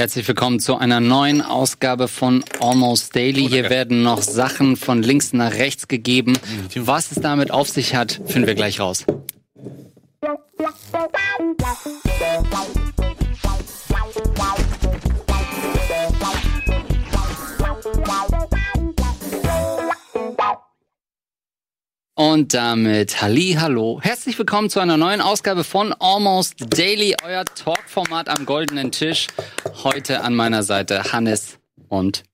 Herzlich willkommen zu einer neuen Ausgabe von Almost Daily. Hier werden noch Sachen von links nach rechts gegeben. Was es damit auf sich hat, finden wir gleich raus. Und damit Halli, hallo. Herzlich willkommen zu einer neuen Ausgabe von Almost Daily, euer Talkformat am goldenen Tisch. Heute an meiner Seite Hannes und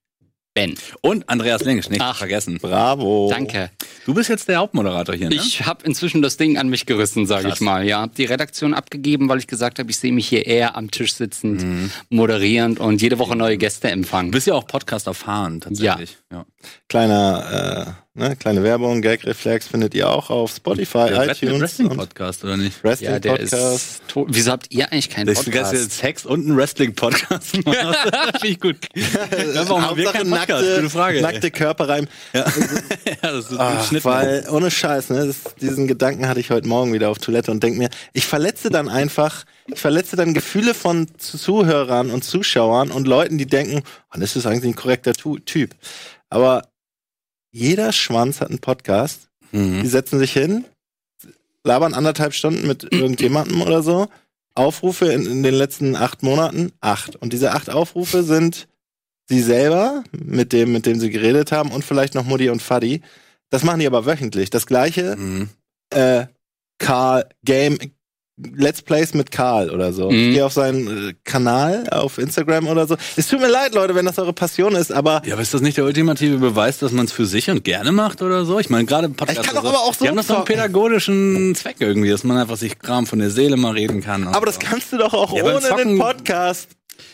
Ben. Und Andreas Lengisch, nicht Ach. vergessen. Bravo. Danke. Du bist jetzt der Hauptmoderator hier, ne? Ich habe inzwischen das Ding an mich gerissen, sage ich mal. Ja, hab die Redaktion abgegeben, weil ich gesagt habe, ich sehe mich hier eher am Tisch sitzend, moderierend und jede Woche neue Gäste Du empfangen. bist ja auch Podcast erfahren, tatsächlich. Ja. Kleiner, äh, ne, kleine Werbung, Gagreflex findet ihr auch auf Spotify, Der iTunes Wrestling und Podcast, oder nicht? Wrestling Ja, tot. Wieso habt ihr eigentlich keinen Das Podcast? Sex und ein Wrestling-Podcast. Finde ich gut. Ja, warum haben wir keinen Podcast? nackte, Gute Frage. nackte Körperreim. Ja. ja, das ist ein Schnitt. weil, ohne Scheiß, ne, das, diesen Gedanken hatte ich heute Morgen wieder auf Toilette und denk mir, ich verletze dann einfach, ich verletze dann Gefühle von Zuhörern und Zuschauern und Leuten, die denken, oh, das ist eigentlich ein korrekter Tu- Typ. Aber jeder Schwanz hat einen Podcast. Die Mhm. setzen sich hin, labern anderthalb Stunden mit irgendjemandem oder so. Aufrufe in, in den letzten acht Monaten, acht. Und diese acht Aufrufe sind sie selber, mit dem, mit dem sie geredet haben, und vielleicht noch Mutti und Faddy. Das machen die aber wöchentlich. Das gleiche, Mhm. äh, Karl, Game, Let's Plays mit Karl oder so. Mhm. Ich gehe auf seinen äh, Kanal auf Instagram oder so. Es tut mir leid, Leute, wenn das eure Passion ist, aber Ja, aber ist das nicht der ultimative Beweis, dass man es für sich und gerne macht oder so? Ich meine, gerade im Podcast. Ich kann doch aber auch so Die haben das so einen pädagogischen Zweck irgendwie, dass man einfach sich Kram von der Seele mal reden kann. aber das so. kannst du doch auch Ja, ohne Zocken- den Podcast.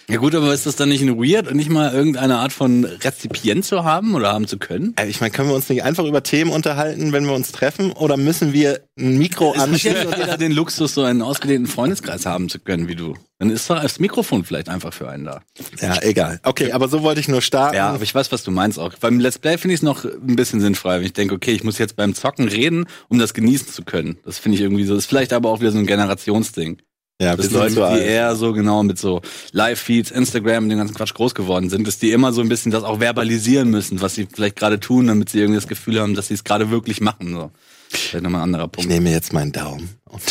Ja gut, aber ist das dann nicht ein weird und nicht mal irgendeine Art von Rezipient zu haben oder haben zu können? Äh, Ich meine, können wir uns nicht einfach über Themen unterhalten, wenn wir uns treffen? Oder müssen wir ein Mikro anschließen? nicht jeder den Luxus, so einen ausgedehnten Freundeskreis haben zu können wie du. Dann ist doch das Mikrofon vielleicht einfach für einen da. Ja, egal. Okay, aber so wollte ich nur starten. Ja, aber ich weiß, was du meinst auch. Beim Let's Play finde ich es noch ein bisschen sinnfrei, wenn ich denke, okay, ich muss jetzt beim Zocken reden, um das genießen zu können. Das finde ich irgendwie so. Das ist vielleicht aber auch wieder so ein Generationsding. Ja Das Leute, die alt. eher so genau mit so Live-Feeds, Instagram und dem ganzen Quatsch groß geworden sind, dass die immer so ein bisschen das auch verbalisieren müssen, was sie vielleicht gerade tun, damit sie irgendwie das Gefühl haben, dass sie es gerade wirklich machen. So. Vielleicht nochmal ein anderer Ich Punkt. nehme jetzt meinen Daumen. Und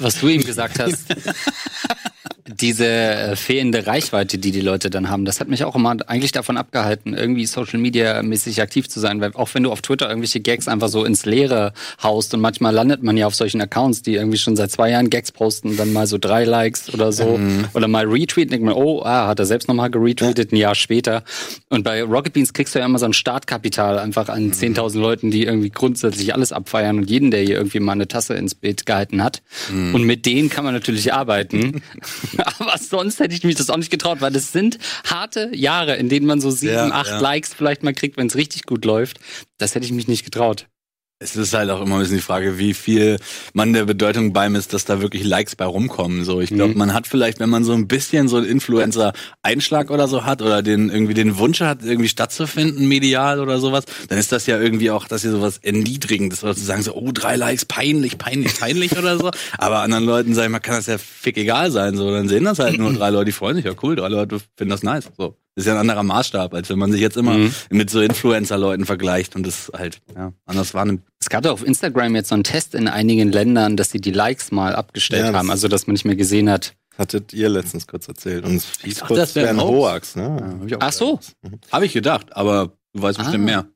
Was du ihm gesagt hast, diese äh, fehlende Reichweite, die die Leute dann haben, das hat mich auch immer eigentlich davon abgehalten, irgendwie Social Media mäßig aktiv zu sein, weil auch wenn du auf Twitter irgendwelche Gags einfach so ins Leere haust und manchmal landet man ja auf solchen Accounts, die irgendwie schon seit zwei Jahren Gags posten, dann mal so drei Likes oder so oder mal retweeten, denkt man, oh, ah, hat er selbst nochmal geretweetet, ein Jahr später. Und bei Rocket Beans kriegst du ja immer so ein Startkapital einfach an 10.000 Leuten, die irgendwie grundsätzlich alles abfeiern und jeden, der hier irgendwie mal eine Tasse ins Bild gehalten hat. Und mit denen kann man natürlich arbeiten. Aber sonst hätte ich mich das auch nicht getraut, weil das sind harte Jahre, in denen man so sieben, Ja, acht ja. Likes vielleicht mal kriegt, wenn es richtig gut läuft. Das hätte ich mich nicht getraut. Es ist halt auch immer ein bisschen die Frage, wie viel man der Bedeutung beimisst, dass da wirklich Likes bei rumkommen. So, ich glaube, man hat vielleicht, wenn man so ein bisschen so einen Influencer-Einschlag oder so hat oder den irgendwie den Wunsch hat, irgendwie stattzufinden, medial oder sowas, dann ist das ja irgendwie auch, dass sie sowas erniedrigendes oder zu sagen so, oh, drei Likes, peinlich, peinlich, peinlich oder so. Aber anderen Leuten, sag ich mal, kann das ja fick egal sein. So, dann sehen das halt nur drei Leute, die freuen sich, ja cool, drei Leute finden das nice. So. Das ist ja ein anderer Maßstab, als wenn man sich jetzt immer mit so Influencer-Leuten vergleicht und das halt, ja, anders wahrnimmt. Es gab doch auf Instagram jetzt so einen Test in einigen Ländern, dass sie die Likes mal abgestellt Ja, haben, also dass man nicht mehr gesehen hat. hattet ihr letztens kurz erzählt. Und es hieß Ach, kurz das wär ein Hoax. Ne? Auch Ach so. Habe ich gedacht, aber du weißt bestimmt Ah. mehr.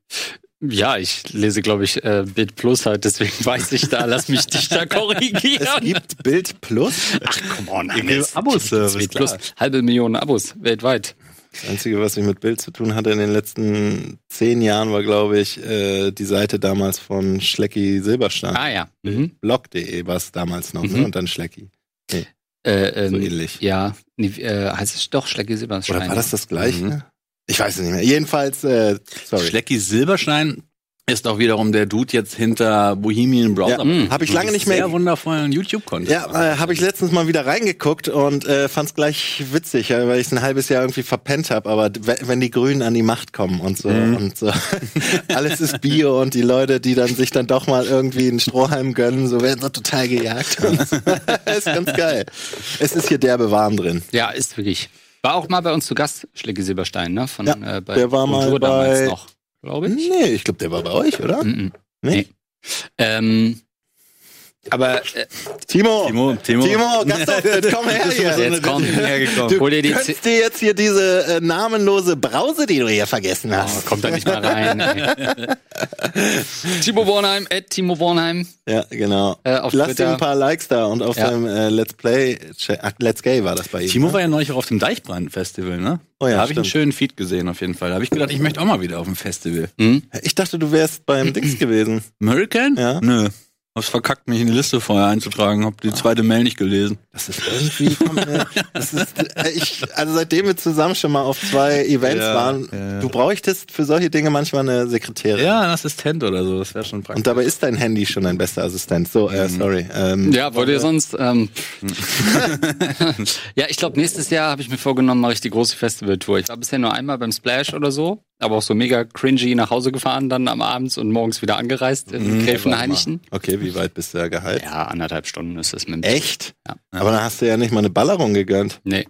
Ja, ich lese, glaube ich, äh, Bild Plus halt, deswegen weiß ich da, lass mich dich da Es korrigieren. gibt Bild Plus. Ach, come on, gibt Hannes. Abo-Service, Bild Plus. Halbe Million Abos weltweit. Das Einzige, was ich mit Bild zu tun hatte in den letzten zehn Jahren, war, glaube ich, äh, die Seite damals von Schlecki Silberstein. Ah ja. Mhm. Blog.de war es damals noch, Mhm. ne? Und dann Schlecki. Äh, ähm, So ähnlich. Ja, nee, äh, heißt es doch Schlecki Silberstein. Oder war das das gleiche? Mhm. Ich weiß es nicht mehr. Jedenfalls, äh, sorry. Schlecki Silberstein ist auch wiederum der Dude jetzt hinter Bohemian Browser. Ja, Mhm. hab ich lange nicht mehr- Sehr wundervollen YouTube-Content. Ja, äh, habe ich letztens mal wieder reingeguckt und äh, fand es gleich witzig, ja, weil ich es ein halbes Jahr irgendwie verpennt habe. Aber wenn die Grünen an die Macht kommen und so Mhm. und so, alles ist Bio und die Leute, die dann sich dann doch mal irgendwie einen Strohhalm gönnen, so werden so total gejagt. So. ist ganz geil. Es ist hier derbe Warm drin. Ja, ist wirklich. War auch mal bei uns zu Gast, Schlecke Silberstein, ne? Von, Ja, äh, bei der war mal Kultur damals bei- noch, glaube ich. Nee, ich glaube, der war bei euch, oder? Mhm. Nee. Ähm, aber äh, Timo, Timo, Timo. Timo, Gastauftritt, komm her hier. Jetzt komm. hergekommen. Du Hol dir die gönnst dir jetzt hier diese äh, namenlose Brause, die du hier vergessen oh, hast. kommt da nicht mal rein. Timo Bornheim, at Timo Bornheim. Ja, genau. Äh, auf Lass Twitter. ihm ein paar Likes da und auf Ja. seinem äh, Let's Play, ach, Let's Gay war das bei ihm. Timo ne? war ja neulich auch auf dem Deichbrand-Festival, ne? Oh ja, da habe ich einen schönen Feed gesehen auf jeden Fall. Da habe ich gedacht, ich möchte auch mal wieder auf dem Festival. Hm? Ich dachte, du wärst beim Dings gewesen. American? Ja. Nö. Hab's verkackt, mich in die Liste vorher einzutragen. Hab die zweite Mail nicht gelesen. Das ist irgendwie, mir, das ist, äh, ich, also seitdem wir zusammen schon mal auf zwei Events Ja, waren, ja. du bräuchtest für solche Dinge manchmal eine Sekretärin. Ja, ein Assistent oder so. Das wäre schon praktisch. Und dabei ist dein Handy schon ein bester Assistent. So, äh, sorry. Ähm, Ja, wollt ihr sonst? Ähm, ja, ich glaube, nächstes Jahr habe ich mir vorgenommen, mache ich die große Festivaltour. Ich war bisher nur einmal beim Splash oder so, aber auch so mega cringy nach Hause gefahren, dann am Abends und morgens wieder angereist in Gräfenhainichen. Okay, wie weit bist du da gehalten? Ja, anderthalb Stunden ist es mit dem Echt? Ja. Aber dann hast du ja nicht mal eine Ballerung gegönnt. Nee.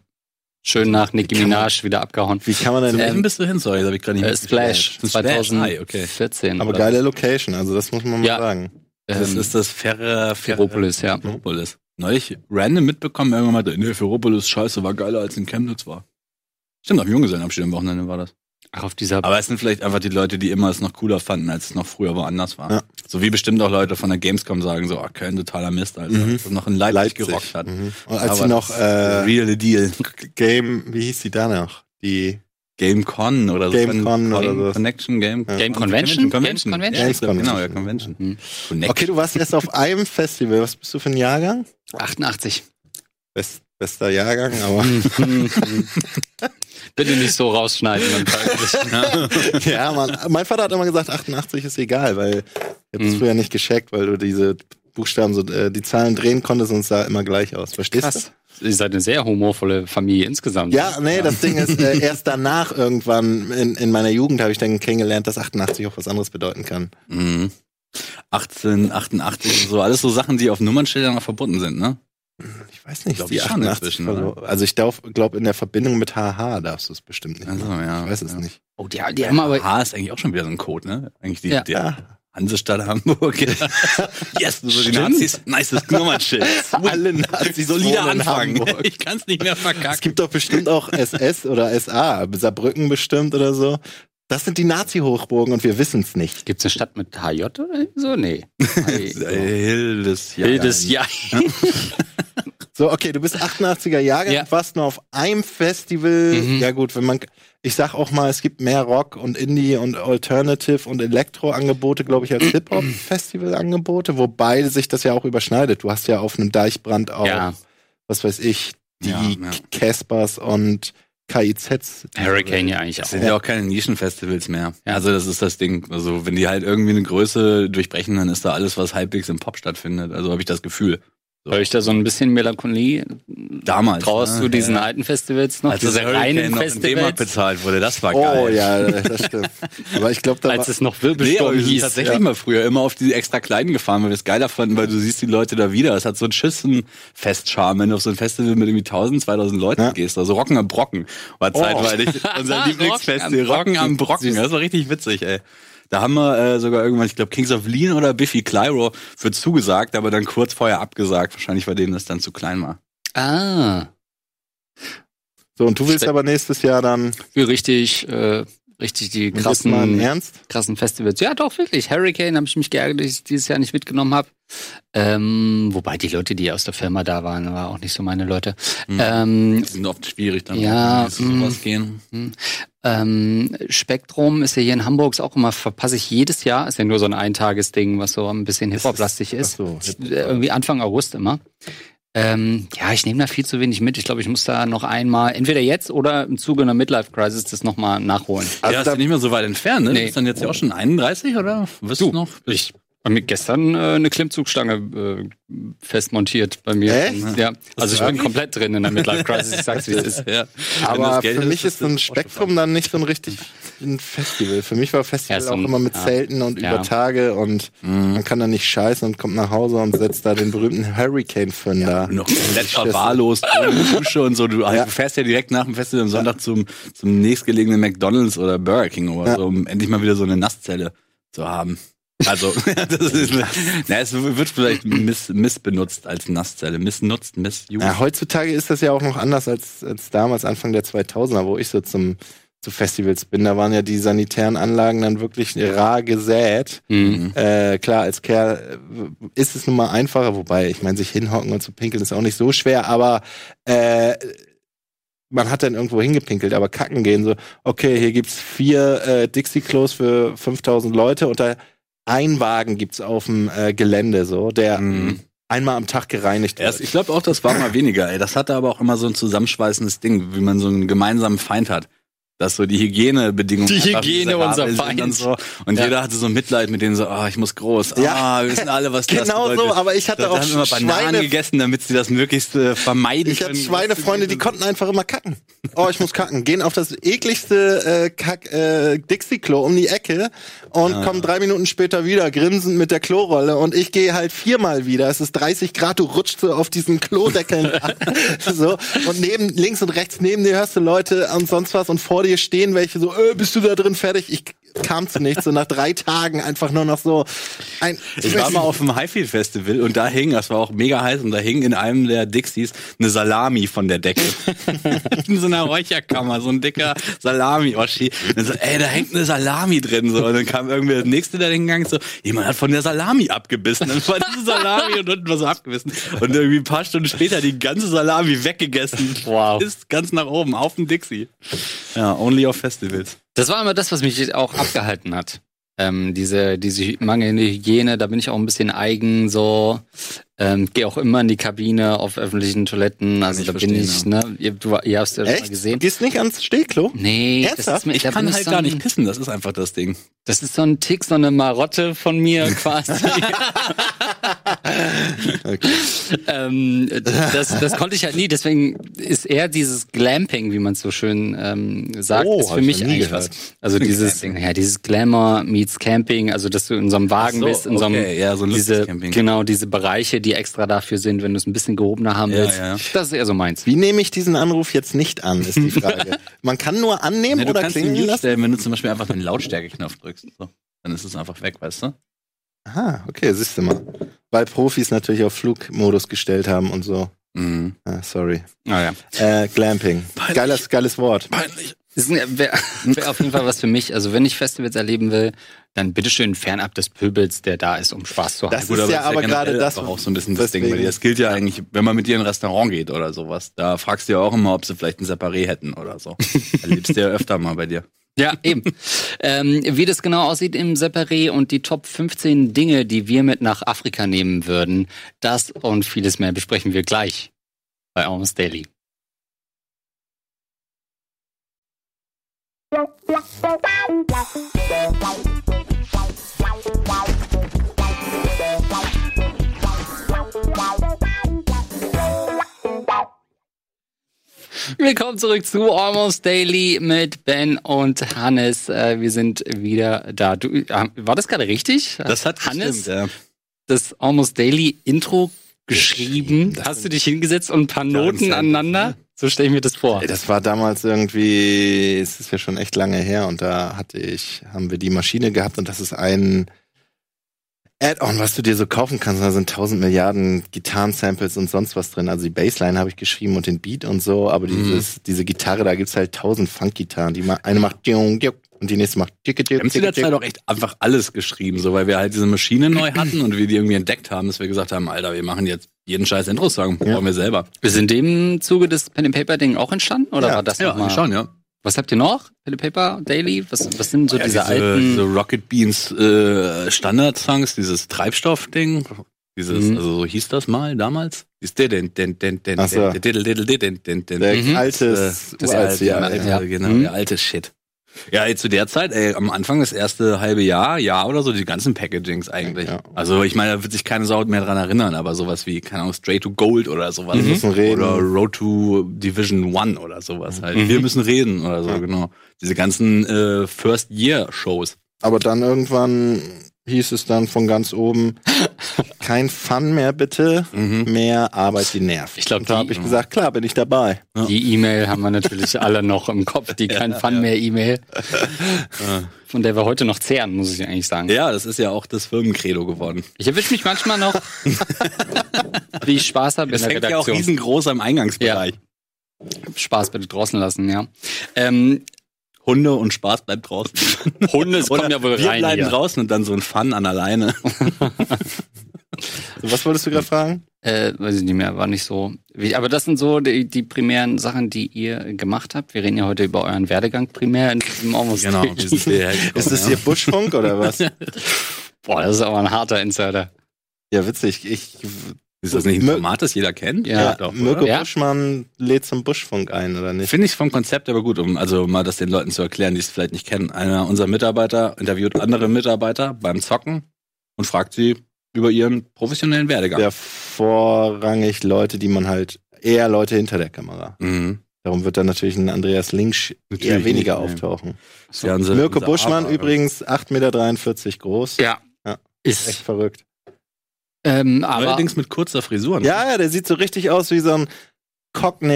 Schön nach Nicki Minaj wieder abgehauen. Wie kann man denn, Ähm, bist du hin? Sorry, das hab ich gerade nicht Äh. Splash Zum Splash. Ah, okay. 2014. aber geile Location, also das muss man mal Ja. sagen. Das ähm, ist das Ferre, Ferropolis, ja. Ferropolis. Neulich random mitbekommen, irgendwann mal, nee, Ferropolis, scheiße, war geiler als in Chemnitz war. Stimmt, auf Junggesellenabschied am Wochenende war das. Ach, auf dieser Aber es sind vielleicht einfach die Leute, die immer es noch cooler fanden, als es noch früher woanders war. Ja. So wie bestimmt auch Leute von der Gamescom sagen, so, ah, Köln totaler Mist, Alter. Mhm. Das noch in Leipzig, gerockt hat. Mhm. Und als Aber sie noch äh, real deal. Game, wie hieß die da noch? Die GameCon oder so. GameCon oder so. Connection, Game, Ja. Game Convention? Convention. Games Convention? Games genau, ja, Convention. Convention. Hm. Connection. Okay, du warst erst auf einem Festival. Was bist du für ein Jahrgang? 88. Best, bester Jahrgang, aber Bitte nicht so rausschneiden. Ja, man, mein Vater hat immer gesagt, 88 ist egal, weil ich habe es Mhm. früher nicht gescheckt, weil du diese Buchstaben so äh, die Zahlen drehen konntest und es sah immer gleich aus. Verstehst Krass. Ihr seid eine sehr humorvolle Familie insgesamt. du? Ja, nee, das Ding ist, äh, erst danach irgendwann in, in meiner Jugend habe ich dann kennengelernt, dass 88 auch was anderes bedeuten kann. Mhm. 1888, so alles so Sachen, die auf Nummernschildern auch verbunden sind, ne? Ich weiß nicht, Glaub die ich schon 88. inzwischen, also, also ich glaube, glaub, in der Verbindung mit HH darfst du es bestimmt nicht. Also, machen. ja. Ich weiß es ja. nicht. Oh, die, die haben aber. H ist eigentlich auch schon wieder so ein Code, ne? Eigentlich die, Ja. der Ja. Hansestadt Hamburg. yes, so die. Nazis, nices Nummernschild. Alle Nazis Solider Anfang. Hamburg. Ich kann es nicht mehr Es verkacken. gibt doch bestimmt auch SS oder SA, Saarbrücken bestimmt oder so. Das sind die Nazi-Hochburgen und wir wissen es nicht. Gibt's eine Stadt mit HJ oder so? Nee. Hildes Jahr. Wildes Jahr. So, okay, du bist 88er Jahrgang, Ja. warst nur auf einem Festival. Mhm. Ja gut, wenn man, ich sag auch mal, es gibt mehr Rock und Indie und Alternative und Elektro-Angebote, glaube ich, als Hip-Hop-Festival-Angebote, wobei sich das ja auch überschneidet. Du hast ja auf einem Deichbrand auch, Ja. was weiß ich, die Ja, ja. Caspers und KIZs. Hurricane ja eigentlich Das auch. sind ja auch keine Nischenfestivals mehr. Ja. Also das ist das Ding. Also wenn die halt irgendwie eine Größe durchbrechen, dann ist da alles, was halbwegs im Pop stattfindet. Also habe ich das Gefühl. Höre ich da so ein bisschen Melancholie Damals. raus ne? zu diesen Ja. alten Festivals noch? Als diese reinen noch Festivals? bezahlt wurde, das war Oh geil. ja, das stimmt. Aber ich glaube, da war, Als es noch Nee, Wirbelsturm wir sind hieß. tatsächlich ja. mal früher immer auf die extra kleinen gefahren, weil wir es geiler fanden, weil du siehst die Leute da wieder. Es hat so einen Schüssenfestcharme, wenn du auf so ein Festival mit irgendwie 1000, 2000 Leuten Ja. gehst. Also Rocken am Brocken war zeitweilig unser Lieblingsfestival. Rocken am Brocken. Brocken. Das war richtig witzig, ey. Da haben wir äh, sogar irgendwann, ich glaube, Kings of Lean oder Biffy Clyro für zugesagt, aber dann kurz vorher abgesagt. Wahrscheinlich, weil denen das dann zu klein war. Ah, so und du willst aber nächstes Jahr dann richtig, äh, richtig die krassen, Ernst? krassen Festivals. Ja, doch, wirklich. Hurricane habe ich mich geärgert, dass ich dieses Jahr nicht mitgenommen habe. Ähm, wobei die Leute, die aus der Firma da waren, war auch nicht so meine Leute. Mhm. Ähm, sind oft schwierig dann, Ja, zu sowas gehen. Ähm, Spektrum ist ja hier in Hamburg ist auch immer, verpasse ich jedes Jahr, ist ja nur so ein Eintagesding, was so ein bisschen Hip-Hop-lastig ist. Ach so, Ist, äh, Irgendwie Anfang August immer. Ähm, ja, ich nehme da viel zu wenig mit. Ich glaube, ich muss da noch einmal, entweder jetzt oder im Zuge einer Midlife-Crisis das nochmal nachholen. Also ja, ist da- ja nicht mehr so weit entfernt, ne? Nee. Du bist dann jetzt ja auch schon 31, oder? Wirst du, noch? Ich Bei mir gestern äh, eine Klimmzugstange äh, festmontiert bei mir. Echt? Ja, also ich bin komplett drin in der Midlife Crisis. Ich sag's wie es ist. Ja. Aber für ist, mich ist so ein Spektrum dann nicht so ein richtig ein Festival. Für mich war Festival Ja, so ein- auch immer mit ja. Zelten und Ja. über Tage und man kann dann nicht scheißen und kommt nach Hause und setzt da den berühmten Hurricane Fun da. noch komplett verwahrlost ohne Dusche und so. Du, also du fährst ja direkt nach dem Festival am Sonntag zum, zum nächstgelegenen McDonalds oder Burger King oder Ja. so, um endlich mal wieder so eine Nasszelle zu haben. Also, das ist, na, es wird vielleicht miss, missbenutzt als Nasszelle. Missnutzt, missused. Ja, heutzutage ist das ja auch noch anders als, als damals, Anfang der 2000er, wo ich so zum, zu Festivals bin. Da waren ja die sanitären Anlagen dann wirklich rar gesät. Mhm. Äh, klar, als Kerl äh, ist es nun mal einfacher, wobei, ich meine, sich hinhocken und zu pinkeln ist auch nicht so schwer, aber äh, man hat dann irgendwo hingepinkelt, aber kacken gehen so, okay, hier gibt's vier äh, Dixie-Klos für 5000 Leute und da ein Wagen gibt's auf dem äh, Gelände so, der Mhm. einmal am Tag gereinigt Erst, wird. ich glaube auch, das war mal weniger. Ey. Das hatte aber auch immer so ein zusammenschweißendes Ding, wie man so einen gemeinsamen Feind hat. Dass so die Hygienebedingungen. Die Hygiene unser Feind. Und, so. und Ja. jeder hatte so Mitleid mit denen so, ah, ich muss groß. Ja. Ah, wir wissen alle, was das Genau so, bedeutet. aber ich hatte Da auch haben immer Bananen Schweine, gegessen, damit sie das möglichst äh, vermeiden ich hatte können. Schweinefreunde, die konnten einfach immer kacken. Oh, ich muss kacken. Gehen auf das ekligste äh, Kack, äh, Dixie-Klo um die Ecke und kommen drei Minuten später wieder, grinsend mit der Klorolle und ich gehe halt viermal wieder. Es ist 30 Grad, du rutschst so auf diesen Klodeckeln an. so. Und neben, links und rechts neben dir hörst du Leute und sonst was und vor dir stehen welche so, äh, bist du da drin fertig? Ich kam zu nichts. So nach drei Tagen einfach nur noch so ein. Ich war mal auf dem Highfield Festival und da hing, das war auch mega heiß, und da hing in einem der Dixies eine Salami von der Decke. in so einer Räucherkammer, so ein dicker Salami-Oschi. Und dann so, ey, da hängt eine Salami drin. So. Und dann kam irgendwie der Nächste, der hingegangen so, jemand hat von der Salami abgebissen. Dann war diese Salami und unten war so abgebissen. Und irgendwie ein paar Stunden später die ganze Salami weggegessen. Wow. Ist ganz nach oben, auf dem Dixie. Ja, only auf Festivals. Das war immer das, was mich auch abgehalten hat. Ähm, diese, diese mangelnde Hygiene, da bin ich auch ein bisschen eigen, so. Ähm, Gehe auch immer in die Kabine auf öffentlichen Toiletten. Also ich da bin ich, ne? Ihr, du, ihr hast ja schon mal gesehen. Gehst nicht ans Stehklo? Nee, Ernsthaft? mir, Ich da kann halt so gar ein- nicht pissen, das ist einfach das Ding. Das ist so ein Tick, so eine Marotte von mir quasi. ähm, das, das konnte ich halt nie. Deswegen ist eher dieses Glamping, wie man es so schön ähm, sagt, Oh, ist für ich mich eigentlich gehört. was. Also dieses, Glamping. ja, dieses Glamour meets Camping, also dass du in so einem Wagen so, bist, in so einem okay, ja, so ein diese, genau diese Bereiche, die extra dafür sind, wenn du es ein bisschen gehobener haben Ja, willst. ja. Das ist eher so meins. Wie nehme ich diesen Anruf jetzt nicht an, ist die Frage. Man kann nur annehmen Ja, du oder kannst ihn klingeln mute lassen. stellen, wenn du zum Beispiel einfach den Lautstärkeknopf drückst. So. Dann ist es einfach weg, weißt du? Aha, okay, siehst du mal. Weil Profis natürlich auf Flugmodus gestellt haben und so. Mhm. Ah, sorry. Ah, ja. Äh, Glamping. Peinlich. Geiles, geiles Wort. Peinlich. Wäre wär auf jeden Fall was für mich. Also wenn ich Festivals erleben will, dann bitteschön fernab des Pöbels, der da ist, um Spaß zu haben. Das ist ja aber generell gerade das, auch so ein bisschen das Ding, weil das gilt ja eigentlich, wenn man mit dir in ein Restaurant geht oder sowas, da fragst du ja auch immer, ob sie vielleicht ein Separé hätten oder so. Erlebst du ja öfter mal bei dir. Ja, eben. ähm, wie das genau aussieht im Separé und die Top 15 Dinge, die wir mit nach Afrika nehmen würden, das und vieles mehr besprechen wir gleich bei Almost Daily. Willkommen zurück zu Almost Daily mit Ben und Hannes. Äh, wir sind wieder da. Du, äh, war das gerade richtig? Das hat Hannes gestimmt, ja. das Almost Daily Intro geschrieben. Das Hast du dich hingesetzt und ein paar Noten aneinander? So stelle ich mir das vor. Das war damals irgendwie, es ist ja schon echt lange her und da hatte ich, haben wir die Maschine gehabt und das ist ein Add-on, was du dir so kaufen kannst. Da sind tausend Milliarden Gitarren-Samples und sonst was drin. Also die Bassline habe ich geschrieben und den Beat und so, aber dieses, diese Gitarre, da gibt's halt tausend Funk-Gitarren. Die eine macht und die nächste macht Wir haben zu der Zeit auch echt einfach alles geschrieben, so weil wir halt diese Maschine neu hatten und wir die irgendwie entdeckt haben, dass wir gesagt haben, Alter, wir machen jetzt jeden scheiß Intro-Song, Ja. brauchen wir selber. Ist in dem Zuge das Pen and Paper Ding auch entstanden oder Ja. war das Ja, nochmal? schon, ja. Was habt ihr noch? Pen and Paper Daily? Was, was sind so ja, diese, diese, alten? diese Rocket Beans äh, Standard-Songs, dieses Treibstoff-Ding, dieses, Mhm. also so hieß das mal damals. So. den, Der Mhm. alte, das uralt, alte, ja, alte, ja. genau, Mhm. der alte Shit. Ja, ey, zu der Zeit, ey, am Anfang das erste halbe Jahr, Jahr oder so, die ganzen Packagings eigentlich. Ja. Also ich meine, da wird sich keine Sau mehr dran erinnern, aber sowas wie, keine Ahnung, Straight to Gold oder sowas. Wir müssen reden. Oder Road to Division One oder sowas halt. Mhm. Wir müssen reden oder so, Ja. genau. Diese ganzen äh, First-Year-Shows. Aber dann irgendwann hieß es dann von ganz oben, kein Fun mehr bitte, Mhm. mehr Arbeit, die nervt. Ich glaub, Und da habe ich gesagt, klar, bin ich dabei. Ja. Die E-Mail haben wir natürlich alle noch im Kopf, die kein Fun mehr E-Mail. Von der wir heute noch zehren, muss ich eigentlich sagen. Ja, das ist ja auch das Firmencredo geworden. Ich erwische mich manchmal noch, wie ich Spaß habe in Das hängt ja auch Redaktion. riesengroß am Eingangsbereich. Spaß bitte draußen lassen, ja. Ähm, Hunde und Spaß bleibt draußen. Hunde es kommen ja wohl wir rein bleiben hier. draußen und dann so ein Fun an alleine. So, was wolltest du gerade fragen? Äh, weiß ich nicht mehr, war nicht so. Aber das sind so die, die primären Sachen, die ihr gemacht habt. Wir reden ja heute über euren Werdegang primär in diesem Almost Genau, wir hierher gekommen, Ist das hier Buschfunk oder was? Boah, das ist aber ein harter Insider. Ja, witzig. Ich, Ist das nicht ein Format, das jeder kennt? Ja, ja, doch, Mirko oder? Ja? Buschmann lädt zum Buschfunk ein, oder nicht? Finde ich vom Konzept aber gut, um also mal das den Leuten zu erklären, die es vielleicht nicht kennen. Einer unserer Mitarbeiter interviewt andere Mitarbeiter beim Zocken und fragt sie über ihren professionellen Werdegang. Ja, vorrangig Leute, die man halt eher Leute hinter der Kamera. Mhm. Darum wird dann natürlich ein Andreas Linksch eher weniger nicht, auftauchen. Ja unser, Mirko unser Buschmann Aber- übrigens 8,43 Meter groß. Ja. Ja. Ist, Echt verrückt. Ähm, aber Allerdings mit kurzer Frisur. ne? Ja, ja, der sieht so richtig aus wie so ein Cockney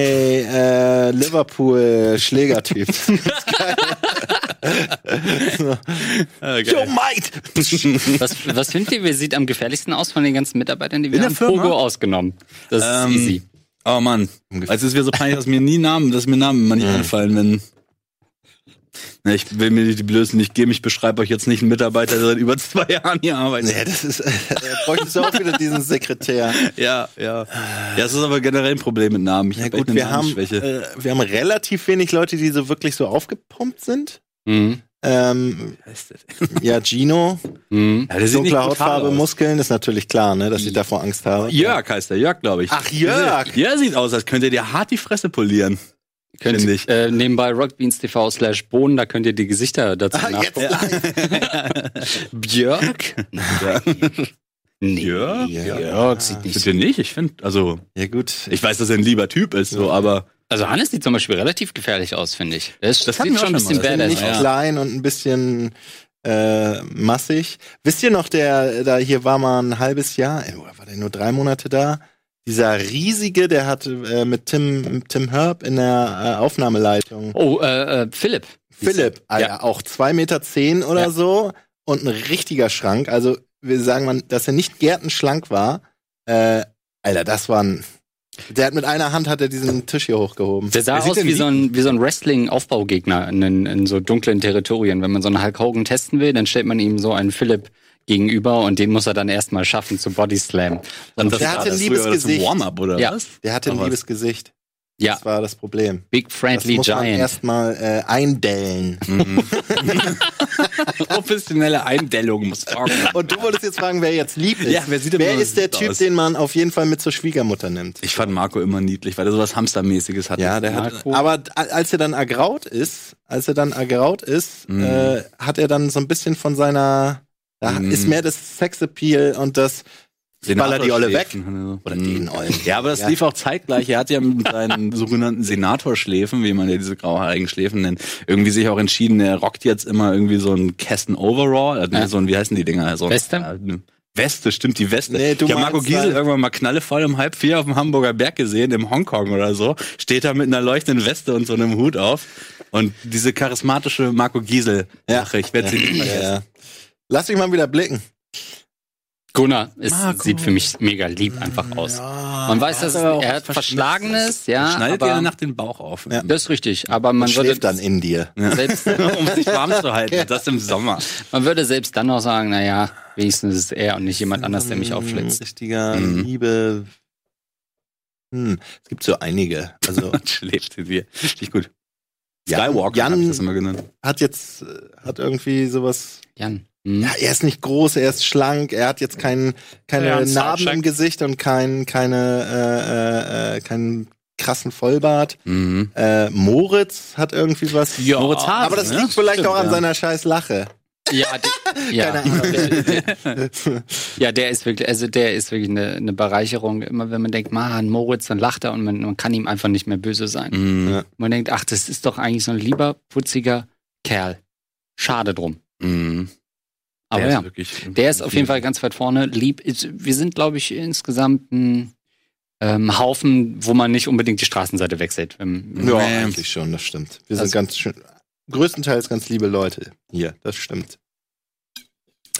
äh, Liverpool Schlägertyp. Ist geil. so. Ah, Yo, mate! was, was findet ihr, wer sieht am gefährlichsten aus von den ganzen Mitarbeitern, die wir In der haben? Firma? Pogo ausgenommen. Das ist Ähm, easy. Oh Mann. Also es wäre so peinlich, dass mir nie Namen, dass mir Namen immer nicht Mhm. einfallen, wenn. Na, ich will mir die Blößen nicht geben, ich beschreibe euch jetzt nicht einen Mitarbeiter, der seit über zwei Jahren hier arbeitet. Nee, das ist, äh, bräuchtest du auch wieder diesen Sekretär. Ja, ja. Ja, es ist aber generell ein Problem mit Namen. Ich Ja gut, wir haben, äh, wir haben relativ wenig Leute, die so wirklich so aufgepumpt sind. Mhm. Ähm, ja, Gino, Mhm. Ja, der dunkle Hautfarbe. Muskeln, ist natürlich klar, ne, dass ich davor Angst habe. Jörg heißt der, Jörg, glaube ich. Ach, Jörg! Ja, sieht aus, als könnte dir hart die Fresse polieren. Könnt, Finde ich. Äh, nebenbei rockbeans.tv slash Bohnen, da könnt ihr die Gesichter dazu Ah, jetzt nachgucken. Björk? Ja. Nee, Jörg? Jörg sieht nicht so. Bitte nicht, ich finde, also, Ja gut, ich weiß, dass er ein lieber Typ ist, so, aber Also Hannes sieht zum Beispiel relativ gefährlich aus, finde ich. Das, das hatten sieht schon ein bisschen badass nicht aus. ja. klein und ein bisschen äh, massig. Wisst ihr noch, der da hier war mal ein halbes Jahr, äh, oder war der nur drei Monate da? Dieser riesige, der hat äh, mit Tim Tim Herb in der äh, Aufnahmeleitung. Oh, äh, äh, Philipp. Philipp, Alter, Ja. auch zwei Meter zehn oder Ja. so und ein richtiger Schrank. Also wir sagen mal, dass er nicht gärtenschlank war. Äh, Alter, das war ein. Der hat mit einer Hand hat er diesen Tisch hier hochgehoben. Der sah aus wie so ein, wie so ein Wrestling-Aufbaugegner in, in so dunklen Territorien. Wenn man so einen Hulk Hogan testen will, dann stellt man ihm so einen Philipp gegenüber und den muss er dann erstmal schaffen zu Body Slam. Und das der war hatte das, ein liebes das Gesicht. Warm-up, oder Ja. was? Der hatte ein liebes Gesicht. ja, Das war das Problem. Big Das Friendly muss man Giant. erstmal äh, eindellen. Professionelle Eindellung muss sorgen. Und du wolltest jetzt fragen, wer jetzt lieb ist. Ja, wer sieht wer ist der Typ, aus? den man auf jeden Fall mit zur Schwiegermutter nimmt? Ich fand Marco immer niedlich, weil er sowas Hamstermäßiges hatte. Ja, der hat. Aber a- als er dann ergraut ist, als er dann ergraut ist, Mhm. äh, hat er dann so ein bisschen von seiner. Da Mhm. ist mehr das Sexappeal und das. baller die Olle weg. Oder Oder den Ollen. Ja, aber das Ja. lief auch zeitgleich. Er hat ja mit seinen sogenannten Senatorschläfen, wie man ja diese grauhaarigen Schläfen nennt, irgendwie sich auch entschieden, er rockt jetzt immer irgendwie so einen Kästen Overall, äh, Ja. so ein, wie heißen die Dinger? So ein, Weste? Eine Weste, stimmt, die Weste. Nee, du ich habe Marco Giesel halt- irgendwann mal knallevoll um halb vier auf dem Hamburger Berg gesehen, im Hongkong oder so. Steht da mit einer leuchtenden Weste und so einem Hut auf. Und diese charismatische Marco Giesel, Ja. Sache, ich werde sie nicht vergessen. Lass dich mal wieder blicken. Gunnar ist, Marco. sieht für mich mega lieb einfach aus. Ja. Man weiß, dass aber auch er hat Verschlagenes, ja, Schneidet aber dir nach den Bauch auf. Ja. das ist richtig. Aber man Man würde schläft dann in dir. selbst, um sich warm zu halten. Das im Sommer. man würde selbst dann noch sagen, naja, wenigstens ist es er und nicht jemand anders, der mich Ein aufschlitzt. Richtiger Mhm. Liebe. Hm. Es gibt so einige. Also schläft in dir. Richtig gut. Jan- Skywalker Jan- ich das immer genannt. hat jetzt, äh, hat irgendwie sowas. Jan. Hm? Ja, er ist nicht groß, er ist schlank, er hat jetzt kein, keine Ja, Narben im Gesicht und kein, keine, äh, äh, äh, kein krassen Vollbart. Mhm. Äh, Moritz hat irgendwie was. Ja, Moritz Hase, aber das ne? liegt vielleicht Stimmt, auch an ja. seiner scheiß Lache. Ja, die, ja. Keine Ahnung. Der, der, ja, der ist wirklich, also der ist wirklich eine, eine Bereicherung. Immer wenn man denkt, man, Moritz, dann lacht er und man, man kann ihm einfach nicht mehr böse sein. Mhm. Man denkt, ach, das ist doch eigentlich so ein lieber, putziger Kerl. Schade drum. Mhm. Aber Der ja, ist wirklich, der ist auf jeden Fall ganz weit vorne. Lieb. Wir sind, glaube ich, insgesamt ein ähm, Haufen, wo man nicht unbedingt die Straßenseite wechselt. Ähm, Ja, eigentlich schon, das stimmt. Wir sind Also- ganz schön, größtenteils ganz liebe Leute hier, das stimmt.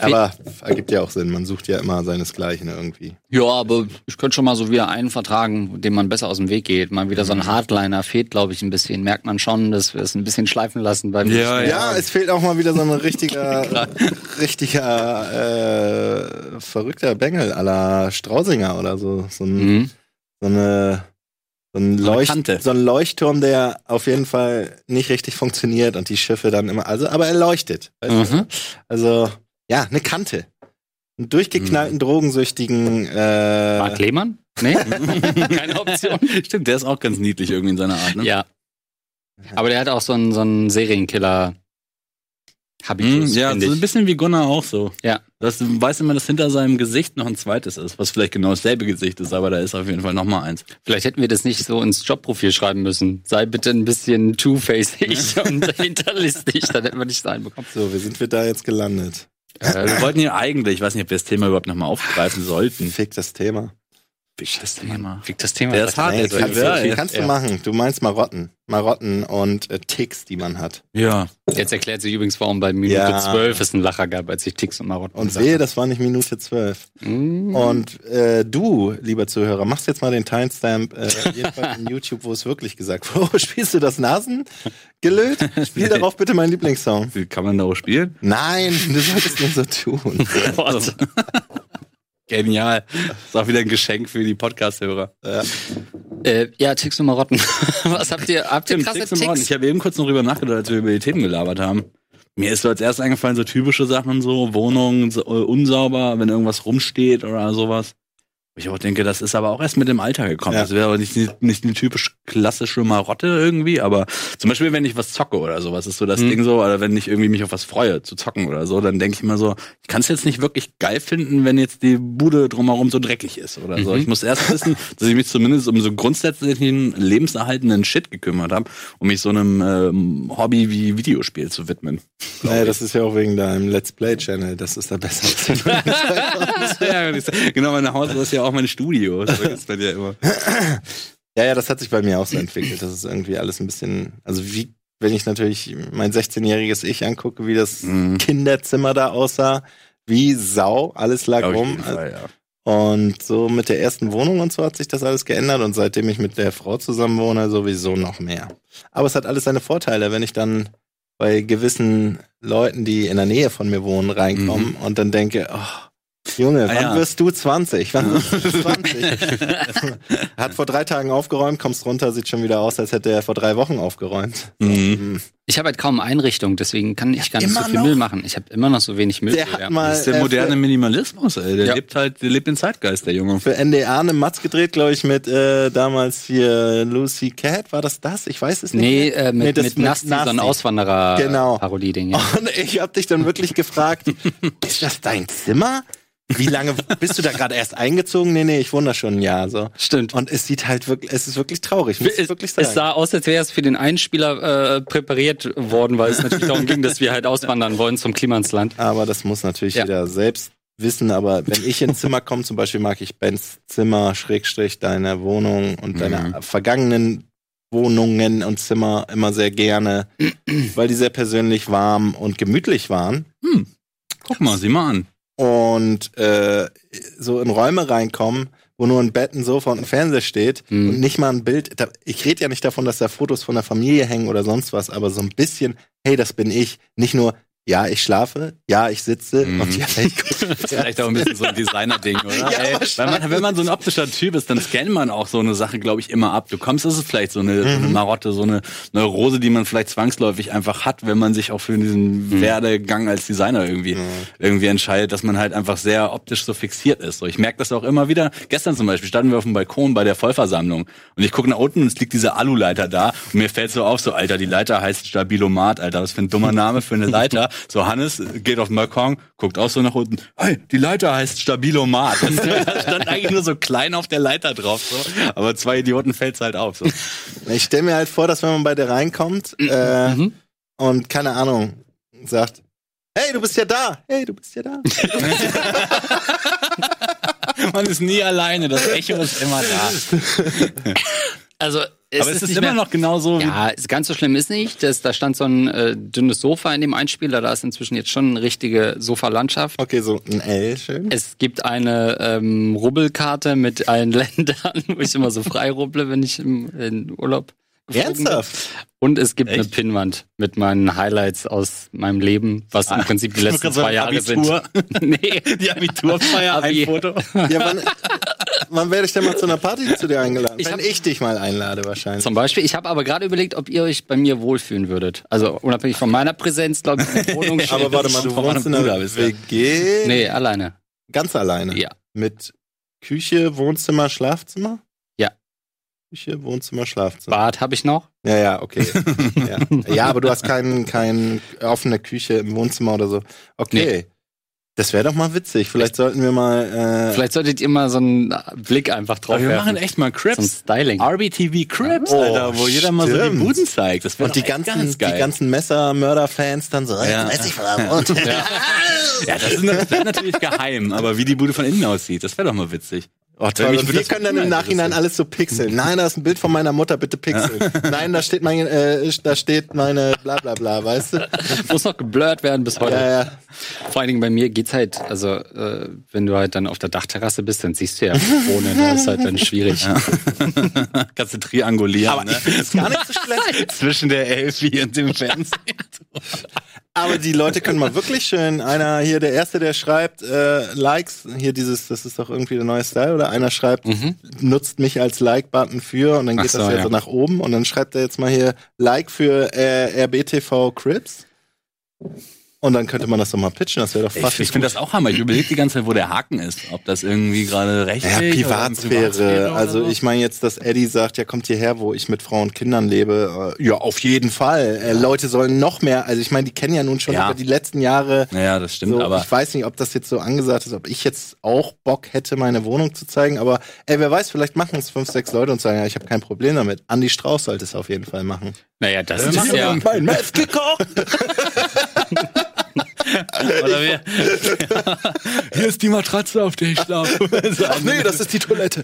Aber ergibt ja auch Sinn, man sucht ja immer seinesgleichen irgendwie. Ja, aber ich könnte schon mal so wieder einen vertragen, dem man besser aus dem Weg geht. Mal wieder so ein Hardliner fehlt, glaube ich, ein bisschen. Merkt man schon, dass wir es ein bisschen schleifen lassen beim Ja, Ja, es fehlt auch mal wieder so ein richtiger, richtiger äh, verrückter Bengel à la Strausinger oder so. So, ein, Mhm. so eine so ein, Leucht, Kante. so ein Leuchtturm, der auf jeden Fall nicht richtig funktioniert und die Schiffe dann immer, also aber er leuchtet. Weißt du? Mhm. Also ja, eine Kante. Einen durchgeknallten, drogensüchtigen äh, Mark Lehmann? Nee? Keine Option. Stimmt, der ist auch ganz niedlich irgendwie in seiner Art, ne? Ja. Aber der hat auch so einen, so einen Serienkiller. Mhm, Habitus, ja, finde so ein bisschen wie Gunnar auch so. Ja. Das, du weißt immer, dass hinter seinem Gesicht noch ein zweites ist, was vielleicht genau dasselbe Gesicht ist, aber da ist auf jeden Fall noch mal eins. Vielleicht hätten wir das nicht so ins Jobprofil schreiben müssen. Sei bitte ein bisschen two-faced und hinterlistig, dann hätten wir nicht sein bekommen. So, wie sind wir da jetzt gelandet? Äh, wir wollten ja eigentlich, ich weiß nicht, ob wir das Thema überhaupt noch mal aufgreifen sollten. Fick das Thema. Das Thema. Fick das Thema. Der ist hart, Nee, kannst, ja, ja, kannst ja. du machen? Du meinst Marotten. Marotten und äh, Ticks, die man hat. Ja. Jetzt erklärt sich übrigens, warum bei Minute Ja. 12 es einen Lacher gab, als ich Ticks und Marotten Und wehe, das war nicht Minute zwölf. habe. Mm. Und äh, du, lieber Zuhörer, machst jetzt mal den Timestamp äh, jedenfalls in YouTube, wo es wirklich gesagt wurde. Oh, spielst du das Nasengelöt? Spiel darauf bitte meinen Lieblingssong. Wie kann man da auch spielen? Nein, du solltest nicht so tun. Genial. Ist auch wieder ein Geschenk für die Podcast-Hörer. Äh, ja, Ticks und Marotten. Was habt ihr? Habt ihr krasse Ticks. Ticks? Ich habe eben kurz noch drüber nachgedacht, als wir über die Themen gelabert haben. Mir ist so als erstes eingefallen, so typische Sachen, so Wohnung so, äh, unsauber, wenn irgendwas rumsteht oder sowas. Ich auch denke, das ist aber auch erst mit dem Alter gekommen. Ja. Das wäre aber nicht, nicht eine typisch klassische Marotte irgendwie, aber zum Beispiel, wenn ich was zocke oder sowas, ist so das Mhm. Ding so, oder wenn ich irgendwie mich auf was freue, zu zocken oder so, dann denke ich immer so, ich kann es jetzt nicht wirklich geil finden, wenn jetzt die Bude drumherum so dreckig ist oder so. Mhm. Ich muss erst wissen, dass ich mich zumindest um so grundsätzlichen lebenserhaltenden Shit gekümmert habe, um mich so einem ähm, Hobby wie Videospiel zu widmen. Naja, das ist ja auch wegen deinem Let's Play-Channel. Das ist da besser. ja, ich- genau, mein Haus ist ja auch mein Studio. Das vergisst man ja immer. Ja, ja, das hat sich bei mir auch so entwickelt. Das ist irgendwie alles ein bisschen, also wie, wenn ich natürlich mein 16-jähriges Ich angucke, wie das Mhm. Kinderzimmer da aussah, wie Sau, alles lag Auf rum. Fall, ja. Und so mit der ersten Wohnung und so hat sich das alles geändert und seitdem ich mit der Frau zusammen wohne, sowieso noch mehr. Aber es hat alles seine Vorteile, wenn ich dann bei gewissen Leuten, die in der Nähe von mir wohnen, reinkomme und dann denke, oh, Junge. Ah, wann ja. wirst du 20? Wann wirst du 20? Hat vor drei Tagen aufgeräumt, kommst runter, sieht schon wieder aus, als hätte er vor drei Wochen aufgeräumt. Mhm. Ich habe halt kaum Einrichtung, deswegen kann ich gar nicht so viel noch? Müll machen. Ich habe immer noch so wenig Müll. Der hat ja. mal Das ist der äh, moderne Minimalismus, ey. Der Ja. lebt halt, der lebt den Zeitgeist, der Junge. für NDR eine Matz gedreht, glaube ich, mit äh, damals hier Lucy Cat. War das das? Ich weiß es nicht. Nee, äh, mit, Nee, das mit Nasty, so ein Nasty. Genau. Auswanderer-Parodie-Ding. Ja. Und ich habe dich dann wirklich gefragt, ist das dein Zimmer? Wie lange bist du da gerade erst eingezogen? Nee, nee, ich wohne da schon ein Jahr so. Stimmt. Und es sieht halt wirklich, es ist wirklich traurig, muss Es, wirklich sagen. es sah aus, als wäre es für den Einspieler äh, präpariert worden, weil es natürlich darum ging, dass wir halt auswandern wollen zum Klimansland. Aber das muss natürlich Ja. jeder selbst wissen. Aber wenn ich ins Zimmer komme, zum Beispiel mag ich Bens Zimmer, Schrägstrich, deine Wohnung und deine vergangenen Wohnungen und Zimmer immer sehr gerne, weil die sehr persönlich warm und gemütlich waren. Guck mal, sieh mal an. Und äh, so in Räume reinkommen, wo nur ein Bett, ein Sofa und ein Fernseher steht Mhm. und nicht mal ein Bild. Da, ich rede ja nicht davon, dass da Fotos von der Familie hängen oder sonst was, aber so ein bisschen, hey, das bin ich. Nicht nur, Ja, ich schlafe. Ja, ich sitze. Mhm. Und ja, ich gucke. Vielleicht auch ein bisschen so ein Designer-Ding, oder? Ja, Ey, weil man, wenn man so ein optischer Typ ist, dann scannt man auch so eine Sache, glaube ich, immer ab. Du kommst, das ist vielleicht so eine, so eine Marotte, so eine Neurose, die man vielleicht zwangsläufig einfach hat, wenn man sich auch für diesen Werdegang als Designer irgendwie, irgendwie entscheidet, dass man halt einfach sehr optisch so fixiert ist. So, ich merke das auch immer wieder. Gestern zum Beispiel standen wir auf dem Balkon bei der Vollversammlung und ich gucke nach unten und es liegt diese Aluleiter da und mir fällt so auf, so, Alter, die Leiter heißt Stabilomat, Alter, was für ein dummer Name für eine Leiter. So, Hannes geht auf Balkon, guckt auch so nach unten, hey, die Leiter heißt Stabilomat. da stand eigentlich nur so klein auf der Leiter drauf, so. Aber zwei Idioten fällt's halt auf, so. Ich stelle mir halt vor, dass wenn man bei dir reinkommt äh, und keine Ahnung sagt, hey, du bist ja da. Hey, du bist ja da. Man ist nie alleine, das Echo ist immer da. Also, es Aber es ist, ist immer mehr, noch genau so wie Ja, ist ganz so schlimm ist nicht. Das, da stand so ein äh, dünnes Sofa in dem Einspieler. Da ist inzwischen jetzt schon eine richtige Sofalandschaft. Okay, so ein L schön. Es gibt eine ähm, Rubbelkarte mit allen Ländern, wo ich immer so frei rubble, wenn ich im in Urlaub. Ernsthaft? Und es gibt eine Echt? Pinnwand mit meinen Highlights aus meinem Leben, was im Prinzip die letzten zwei Jahre Abitur. sind. nee. die Abiturfeier, Abi. ein Foto. Ja, wann, wann werde ich denn mal zu einer Party zu dir eingeladen? Ich wenn hab- ich dich mal einlade, wahrscheinlich. Zum Beispiel, ich habe aber gerade überlegt, ob ihr euch bei mir wohlfühlen würdet. Also unabhängig von meiner Präsenz, glaube ich, in der Wohnung. Aber warte mal, du wohnst in einer. WG? Nee, alleine. Ganz alleine? Ja. Mit Küche, Wohnzimmer, Schlafzimmer? Ja. Küche, Wohnzimmer, Schlafzimmer. Bad habe ich noch. Ja, ja, okay. ja. ja, aber du hast kein, kein offene Küche im Wohnzimmer oder so. Okay. Das wäre doch mal witzig. Vielleicht sollten wir mal. Äh, Vielleicht solltet ihr mal so einen Blick einfach drauf Aber wir machen echt mal so ein Crips. Styling. RBTV Crips, Oh, Alter, wo jeder mal so die. Buden zeigt. Das und die ganzen, die ganzen Messer-Mörder-Fans dann so, Ja. Ja, das ist, das ist natürlich geheim, aber wie die Bude von innen aussieht, das wäre doch mal witzig. Oh, toll. Und wir das können dann im Nachhinein alles so pixeln. Nein, da ist ein Bild von meiner Mutter, bitte pixeln. Nein, da steht mein, äh, da steht meine bla bla bla, weißt du? Muss noch geblurrt werden bis heute. Ja, ja. Vor allen Dingen bei mir geht's halt, also äh, wenn du halt dann auf der Dachterrasse bist, dann siehst du ja ohne, das ist halt dann schwierig. Kannst du triangulieren, Aber ich ne? es gar nicht so schlecht. Zwischen der Elfi und dem Fernsehen. Aber die Leute können mal wirklich schön, einer hier, der Erste, der schreibt, äh, Likes, hier dieses, das ist doch irgendwie der neue Style, oder einer schreibt, nutzt mich als Like-Button für. Und dann geht so, das ja, ja. so nach oben. Und dann schreibt er jetzt mal hier Like für äh, RBTV Crips. Und dann könnte man das doch mal pitchen, das wäre doch Ich, fast. ich finde das auch Hammer. Ich überlege die ganze Zeit, wo der Haken ist. Ob das irgendwie gerade rechtlich Ja, Privatsphäre. oder Also so. ich meine jetzt, dass Eddie sagt, ja kommt hierher, wo ich mit Frauen und Kindern lebe. Äh, Ja, auf jeden Fall. Äh, Leute sollen noch mehr, also ich meine, die kennen ja nun schon Ja. über die letzten Jahre. Naja, das stimmt, So, aber ich weiß nicht, ob das jetzt so angesagt ist, ob ich jetzt auch Bock hätte, meine Wohnung zu zeigen, aber ey, wer weiß, vielleicht machen es fünf, sechs Leute und sagen, ja, ich habe kein Problem damit. Andi Strauß sollte es auf jeden Fall machen. Naja, das Wir ist machen ja. mein Meth gekocht! Oder wir, hier ist die Matratze, auf der ich schlafe. Ach nee, das ist die Toilette.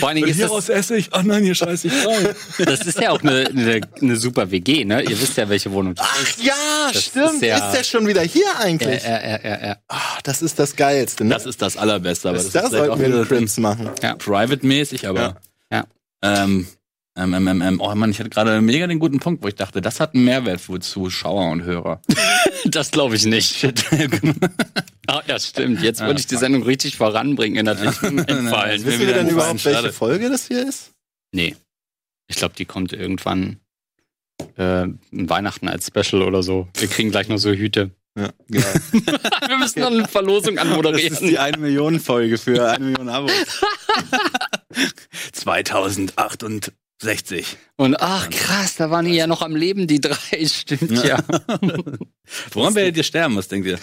Vor allen Dingen ist das, esse ich. Oh nein, hier scheiße ich rein. das ist ja auch eine, eine, eine super WG, ne? Ihr wisst ja, welche Wohnung das Ach ja, Das stimmt. ist ja- ist der schon wieder hier ist. eigentlich? Ja, ja, ja, ja. Ah, das ist das Geilste, ne? Das ist das Allerbeste, aber das, das ist auch sollten wir wieder in Crims machen. Ja. private-mäßig, aber Ja. ähm, ähm, ähm, ähm, ähm, oh Mann, ich hatte gerade mega den guten Punkt, wo ich dachte, das hat einen Mehrwert für Zuschauer und Hörer. Das glaube ich nicht. Ah, ja, stimmt. Jetzt wollte ich die Sendung richtig voranbringen, inhaltlich entfallen. Wissen wir denn überhaupt, Schade. welche Folge das hier ist? Nee. Ich glaube, die kommt irgendwann äh, Weihnachten als Special oder so. Wir kriegen gleich noch so Hüte. Ja, genau. Wir müssen noch eine Verlosung Das ist anmoderieren. die 1 Million Folge für 1 Million Abos. 2068. Und ach krass, da waren die ja noch am Leben, die drei. Stimmt ja. Woran werdet ihr sterben, was denkt ihr?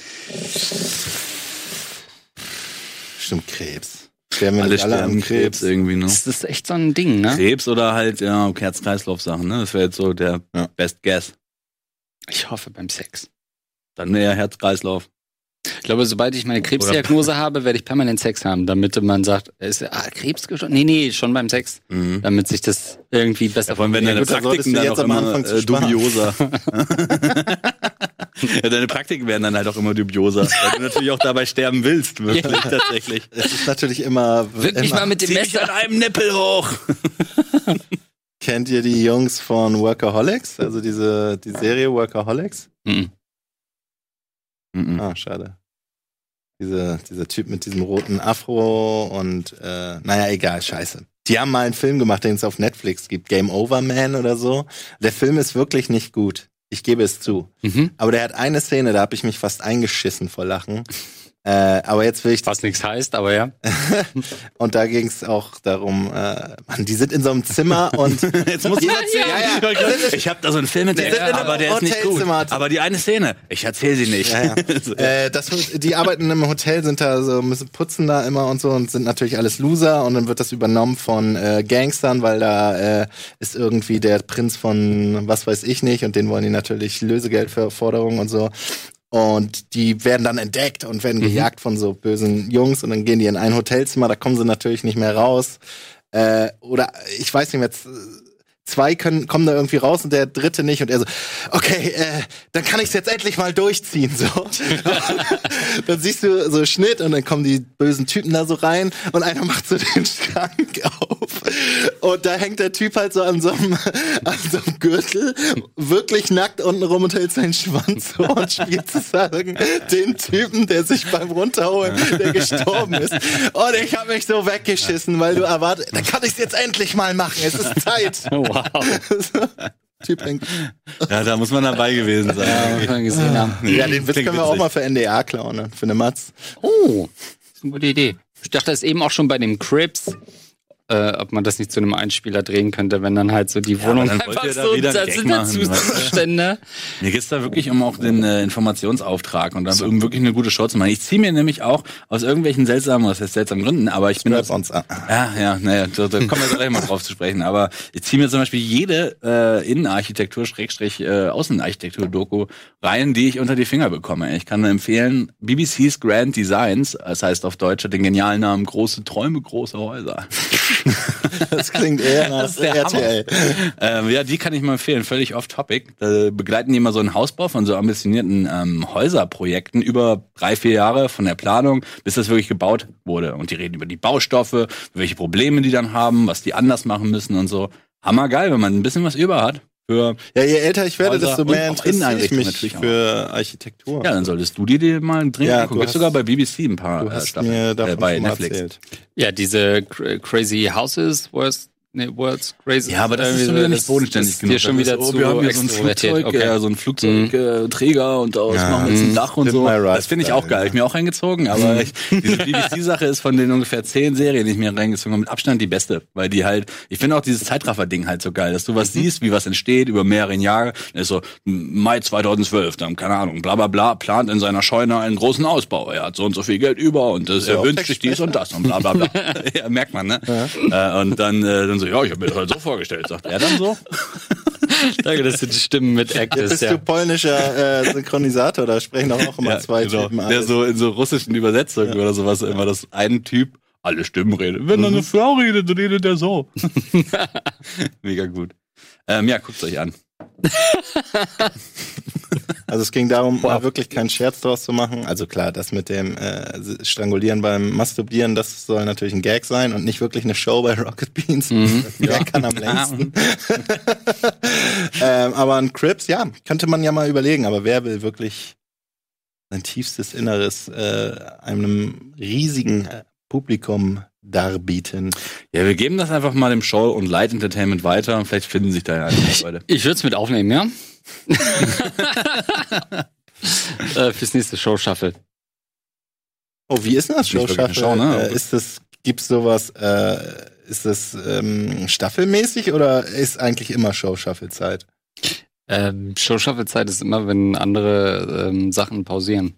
Stimmt, Krebs. Sterben wir Alle nicht alle sterben an Krebs irgendwie, ne? Das ist echt so ein Ding, ne? Krebs oder halt, ja, Herz-Kreislauf-Sachen, ne? Das wäre jetzt so der Ja. Best Guess. Ich hoffe beim Sex. Dann eher Herz-Kreislauf. Ich glaube, sobald ich meine Krebsdiagnose habe, werde ich permanent Sex haben, damit man sagt, ist ah, Krebs gestorben? Nee, nee, schon beim Sex. Mhm. Damit sich das irgendwie besser Vor allem, wenn Ja, deine solltest Praktiken dann jetzt auch am immer Anfang zu äh, dubioser. ja, deine Praktiken werden dann halt auch immer dubioser, weil du natürlich auch dabei sterben willst, wirklich, tatsächlich. Es ist natürlich immer. Wirklich immer mal mit dem Messer. an einem Nippel hoch. Kennt ihr die Jungs von Workaholics? Also diese die Serie Workaholics? Mhm. Mhm. Ah, schade. Diese, dieser Typ mit diesem roten Afro und äh, naja, egal, scheiße. Die haben mal einen Film gemacht, den es auf Netflix gibt, Game Over Man oder so. Der Film ist wirklich nicht gut. Ich gebe es zu. Mhm. Aber der hat eine Szene, da habe ich mich fast eingeschissen vor Lachen. Äh, aber jetzt will ich Was nichts heißt, aber ja. und da ging es auch darum, äh, Mann, die sind in so einem Zimmer und Jetzt muss man erzählen. Ja, ja. Ich habe da so einen Film entdeckt, einem aber der ist nicht gut. Hotelzimmer. Aber die eine Szene, ich erzähle sie nicht. Ja, ja. äh, das, die arbeiten im Hotel, sind da so, müssen putzen da immer und so und sind natürlich alles Loser und dann wird das übernommen von äh, Gangstern, weil da äh, ist irgendwie der Prinz von was weiß ich nicht und den wollen die natürlich Lösegeld für Forderungen und so. Und die werden dann entdeckt und werden gejagt von so bösen Jungs und dann gehen die in ein Hotelzimmer, da kommen sie natürlich nicht mehr raus. Äh, oder ich weiß nicht mehr, zwei können, kommen da irgendwie raus und der dritte nicht und er so, okay, äh, dann kann ich es jetzt endlich mal durchziehen. So. dann siehst du so Schnitt und dann kommen die bösen Typen da so rein und einer macht so den Schrank auf und da hängt der Typ halt so an so einem, an so einem Gürtel, wirklich nackt unten rum und hält seinen Schwanz so und spielt sozusagen den Typen, der sich beim Runterholen, der gestorben ist. Und ich habe mich so weggeschissen, weil du erwartet, dann kann ich es jetzt endlich mal machen. Es ist Zeit. Wow. typ denkt, Ja, da muss man dabei gewesen Ja, sein. muss man gesehen haben. ja, den Witz können wir auch witzig. mal für NDR klauen, ne? für eine Matz. Oh, das ist eine gute Idee. Ich dachte es eben auch schon bei dem Crips, äh, ob man das nicht zu einem Einspieler drehen könnte, wenn dann halt so die Wohnung dann wollt einfach ihr da so, da sind da weißt du? Zustände. Mir geht's da wirklich um auch den äh, Informationsauftrag und dann um wirklich eine gute Show zu machen. Ich ziehe mir nämlich auch aus irgendwelchen seltsamen, was heißt seltsamen Gründen, aber ich bin Strap aus, uns an. Ja, ja, naja, da, da kommen wir gleich mal drauf zu sprechen. Aber ich ziehe mir zum Beispiel jede äh, Innenarchitektur, Schrägstrich, äh, Außenarchitektur-Doku rein, die ich unter die Finger bekomme. Ich kann nur empfehlen, BBC's Grand Designs, das heißt auf Deutsch den genialen Namen Große Träume, große Häuser. Das klingt eher nach Das ist der RTL. ähm, ja, die kann ich mal empfehlen, völlig off-topic. Da begleiten die immer so einen Hausbau von so ambitionierten ähm, Häuserprojekten über drei, vier Jahre von der Planung, bis das wirklich gebaut wurde. Und die reden über die Baustoffe, welche Probleme die dann haben, was die anders machen müssen und so. Hammergeil, wenn man ein bisschen was über hat. Für, Ja, je älter ich werde, desto mehr interessiere ich mich natürlich auch. für Architektur. ja, dann solltest du die dir mal dringend Ja, angucken. du Gibt's hast- sogar bei BBC ein paar Du äh, hast Staffeln mir davon äh, bei Netflix. erzählt. Ja, diese cra- Crazy Houses, Worst, nee, World's Crazy. Ja, aber das ist irgendwie schon wieder nicht bodenständig genug. Dir schon wieder oh, zu wir haben hier so ein. Flugzeug, okay. ja, so ein Flugzeugträger und daraus Ja, machen jetzt ein mhm. Dach und so. Das finde ich auch geil. ja. Ich mir auch reingezogen, aber ich, diese BBC-Sache ist von den ungefähr zehn Serien, die ich mir reingezogen habe, mit Abstand die beste, weil die halt, ich finde auch dieses Zeitraffer-Ding halt so geil, dass du was siehst, wie was entsteht über mehrere Jahre. Dann ist so Mai 2012, dann keine Ahnung, bla bla bla, plant in seiner Scheune einen großen Ausbau. Er hat so und so viel Geld über und das, ja er wünscht sich dies und das und bla bla bla. ja, merkt man, ne? Äh, und dann, äh, dann so, ja, ich habe mir das halt so vorgestellt, sagt er dann so. Danke, das sind die Stimmen mit Actors, Bist ja. du polnischer äh, Synchronisator? Da sprechen doch auch immer Ja, zwei genau. Typen Der alles. so in so russischen Übersetzungen oder sowas immer das ein Typ alle Stimmen redet. Wenn eine Frau redet, dann redet er so. Mega gut. Ähm, ja, guckt's euch an. Also es ging darum, mal wirklich keinen Scherz draus zu machen. Also klar, das mit dem äh, Strangulieren beim Masturbieren, das soll natürlich ein Gag sein und nicht wirklich eine Show bei Rocket Beans. Wer kann am längsten? ähm, aber ein Crips, ja, könnte man ja mal überlegen. Aber wer will wirklich sein tiefstes Inneres äh, einem riesigen äh, Publikum darbieten? Ja, wir geben das einfach mal dem Show und Light Entertainment weiter und vielleicht finden sich da ja einige Leute. Ich würde es mit aufnehmen, ja? äh, fürs nächste Show Shuffle. Oh, wie ist denn das eine Show-Shuffle? Show, ne? äh, ist das, gibt's sowas, äh, ist das ähm, staffelmäßig oder ist eigentlich immer Show-Shuffle-Zeit? Ähm, Show Shuffle Zeit ist immer, wenn andere ähm, Sachen pausieren.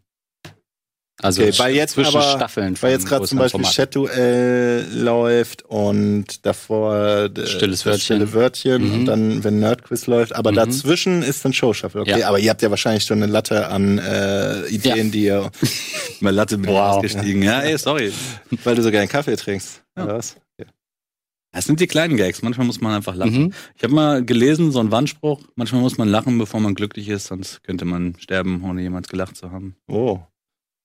Also Okay, weil jetzt zwischen aber- Staffeln. Weil jetzt gerade zum Beispiel Chat-Duell läuft und davor äh, Stilles Wörtchen. Stille Wörtchen Mhm. und dann, wenn Nerdquiz läuft, aber Mhm. dazwischen ist dann Show-Shuffle. Okay, Ja. aber ihr habt ja wahrscheinlich schon eine Latte an äh, Ideen, die ihr, Mal Latte bin Wow. ausgestiegen. Ja, ey, sorry. weil du so gerne Kaffee trinkst. Ja. Oder was? Das sind die kleinen Gags. Manchmal muss man einfach lachen. Mhm. Ich habe mal gelesen, so ein Wandspruch. Manchmal muss man lachen, bevor man glücklich ist, sonst könnte man sterben, ohne jemals gelacht zu haben. Oh.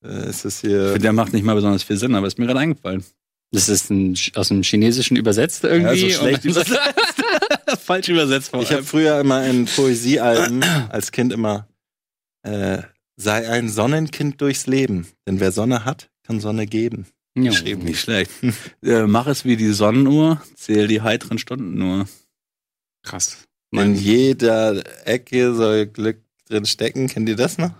Äh, ist das Ich hier. finde, der macht nicht mal besonders viel Sinn, aber ist mir gerade eingefallen. Das ist ein, aus dem Chinesischen übersetzt irgendwie. Ja, so schlecht Und- übersetzt. falsch übersetzt. Vor Ich habe allem. früher immer in Poesiealben als Kind immer äh, sei ein Sonnenkind durchs Leben, denn wer Sonne hat, kann Sonne geben. Jo. Geschrieben. nicht schlecht. äh, mach es wie die Sonnenuhr, zähl die heiteren Stunden nur. Krass. In jeder Ecke soll Glück drin stecken. Kennt ihr das noch?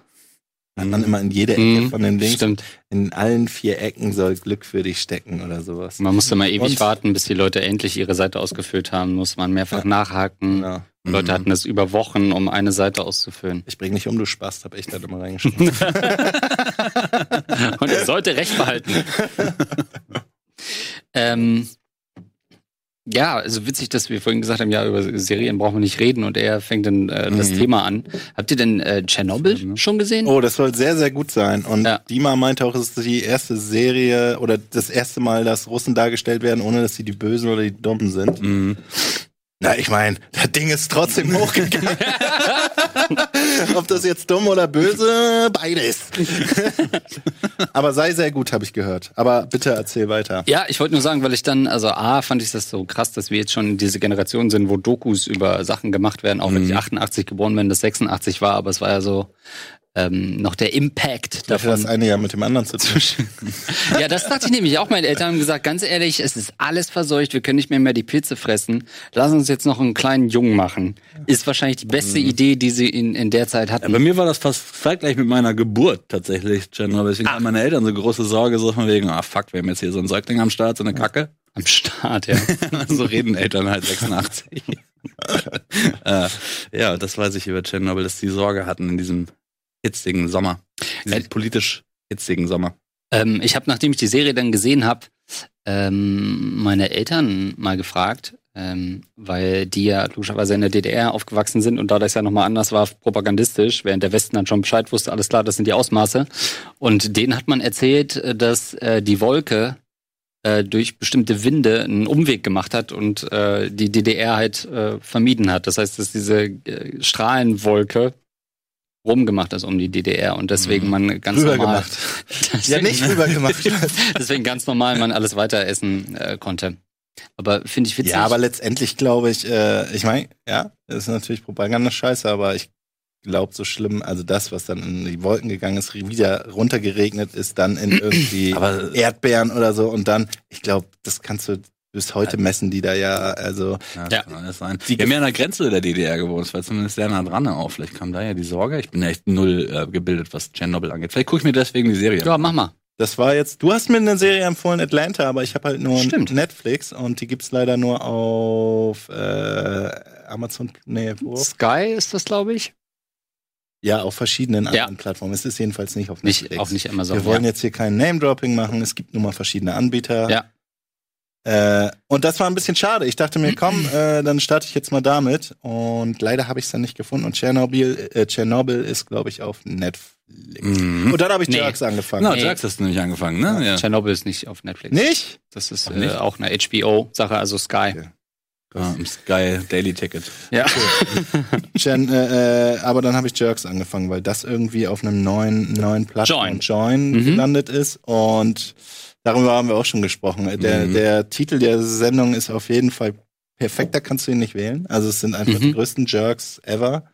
Hat man immer in jeder Ecke Mhm, von den Dings. Stimmt. In allen vier Ecken soll Glück für dich stecken oder sowas. Man musste mal ewig Und- warten, bis die Leute endlich ihre Seite ausgefüllt haben. Muss man mehrfach nachhaken. Genau. Leute Mhm. hatten das über Wochen, um eine Seite auszufüllen. Ich bring nicht um, du Spaß, hab ich da immer reingeschrieben. Und er sollte Recht behalten. ähm, ja, also witzig, dass wir vorhin gesagt haben, ja, über Serien brauchen wir nicht reden und er fängt dann äh, das Mhm. Thema an. Habt ihr denn äh, Tschernobyl Mhm. schon gesehen? Oh, das soll sehr, sehr gut sein. Und Ja. Dima meinte auch, es ist die erste Serie oder das erste Mal, dass Russen dargestellt werden, ohne dass sie die Bösen oder die Dummen sind. Mhm. Na, ich meine, das Ding ist trotzdem hochgegangen. Ob das jetzt dumm oder böse, beides. Aber sei sehr gut, habe ich gehört. Aber bitte erzähl weiter. Ja, ich wollte nur sagen, weil ich dann, also A, fand ich das so krass, dass wir jetzt schon diese Generation sind, wo Dokus über Sachen gemacht werden, auch wenn ich 88 geboren bin, das 86 war, aber es war ja so ähm, noch der Impact Dafür davon. das eine ja mit dem anderen zu tun. Ja, das dachte ich nämlich auch. Meine Eltern haben gesagt, ganz ehrlich, es ist alles verseucht, wir können nicht mehr mehr die Pilze fressen. Lass uns jetzt noch einen kleinen Jungen machen. Ist wahrscheinlich die beste Idee, die sie in, in der Zeit Ja, hatten. bei mir war das fast zeitgleich mit meiner Geburt tatsächlich, General. Deswegen Ah. haben meine Eltern so große Sorge, so von wegen, ah fuck, wir haben jetzt hier so einen Säugling am Start, so eine Kacke. Am Start, ja. so reden Eltern halt 86. äh, ja, das weiß ich über Tschernobyl, dass die Sorge hatten in diesem hitzigen Sommer. Diesem Äh, politisch hitzigen Sommer. Ähm, ich habe, nachdem ich die Serie dann gesehen habe, ähm, meine Eltern mal gefragt, ähm, weil die ja logischerweise in der DDR aufgewachsen sind und da das ja nochmal anders war, propagandistisch, während der Westen dann schon Bescheid wusste, alles klar, das sind die Ausmaße. Und denen hat man erzählt, äh, dass äh, die Wolke äh, durch bestimmte Winde einen Umweg gemacht hat und äh, die DDR halt äh, vermieden hat. Das heißt, dass diese Strahlenwolke rumgemacht ist um die DDR und deswegen man ganz Rüber normal gemacht. Ja, nicht rüber gemacht. deswegen ganz normal man alles weiter essen äh, konnte. Aber finde ich witzig. Ja, aber letztendlich glaube ich, äh, ich meine, ja, das ist natürlich Propaganda-Scheiße, aber ich glaube so schlimm, also das, was dann in die Wolken gegangen ist, wieder runtergeregnet ist, dann in irgendwie Aber- Erdbeeren oder so und dann, ich glaube, das kannst du bis heute messen, die da ja, also Ja, Ja. das kann alles sein. Die haben ja an der Grenze der DDR gewohnt, das war zumindest sehr nah dran auch. Vielleicht kam da ja die Sorge. Ich bin ja echt null äh, gebildet, was Tschernobyl angeht. Vielleicht gucke ich mir deswegen die Serie ja, an. mach mal. das war jetzt, du hast mir eine Serie empfohlen, Atlanta, aber ich habe halt nur Stimmt. Netflix und die gibt's leider nur auf äh, Amazon, nee, wo? Sky ist das, glaube ich. Ja, auf verschiedenen Ja. anderen Plattformen. Es ist jedenfalls nicht auf Nicht, Netflix. auch nicht Amazon. Wir wollen ja. jetzt hier kein Name-Dropping machen. Es gibt nun mal verschiedene Anbieter. Ja. Äh, und das war ein bisschen schade. Ich dachte mir, komm, äh, dann starte ich jetzt mal damit. Und leider habe ich es dann nicht gefunden. Und Tschernobyl, äh, Tschernobyl ist, glaube ich, auf Netflix. Mhm. Und dann habe ich Nee. Jerks angefangen. Na, Nee. Jax hast du nicht angefangen, ne? Ja. Tschernobyl ist nicht auf Netflix. Nicht? Das ist nicht? äh, auch eine HBO-Sache, also Sky. Okay. Im Sky Daily Ticket. Ja. Chen, äh, äh, aber dann habe ich Jerks angefangen, weil das irgendwie auf einem neuen, neuen Plattform Join. Join Mhm. gelandet ist. Und darüber haben wir auch schon gesprochen. Der, Mhm. der Titel der Sendung ist auf jeden Fall perfekt, da kannst du ihn nicht wählen. Also es sind einfach Mhm. die größten Jerks ever.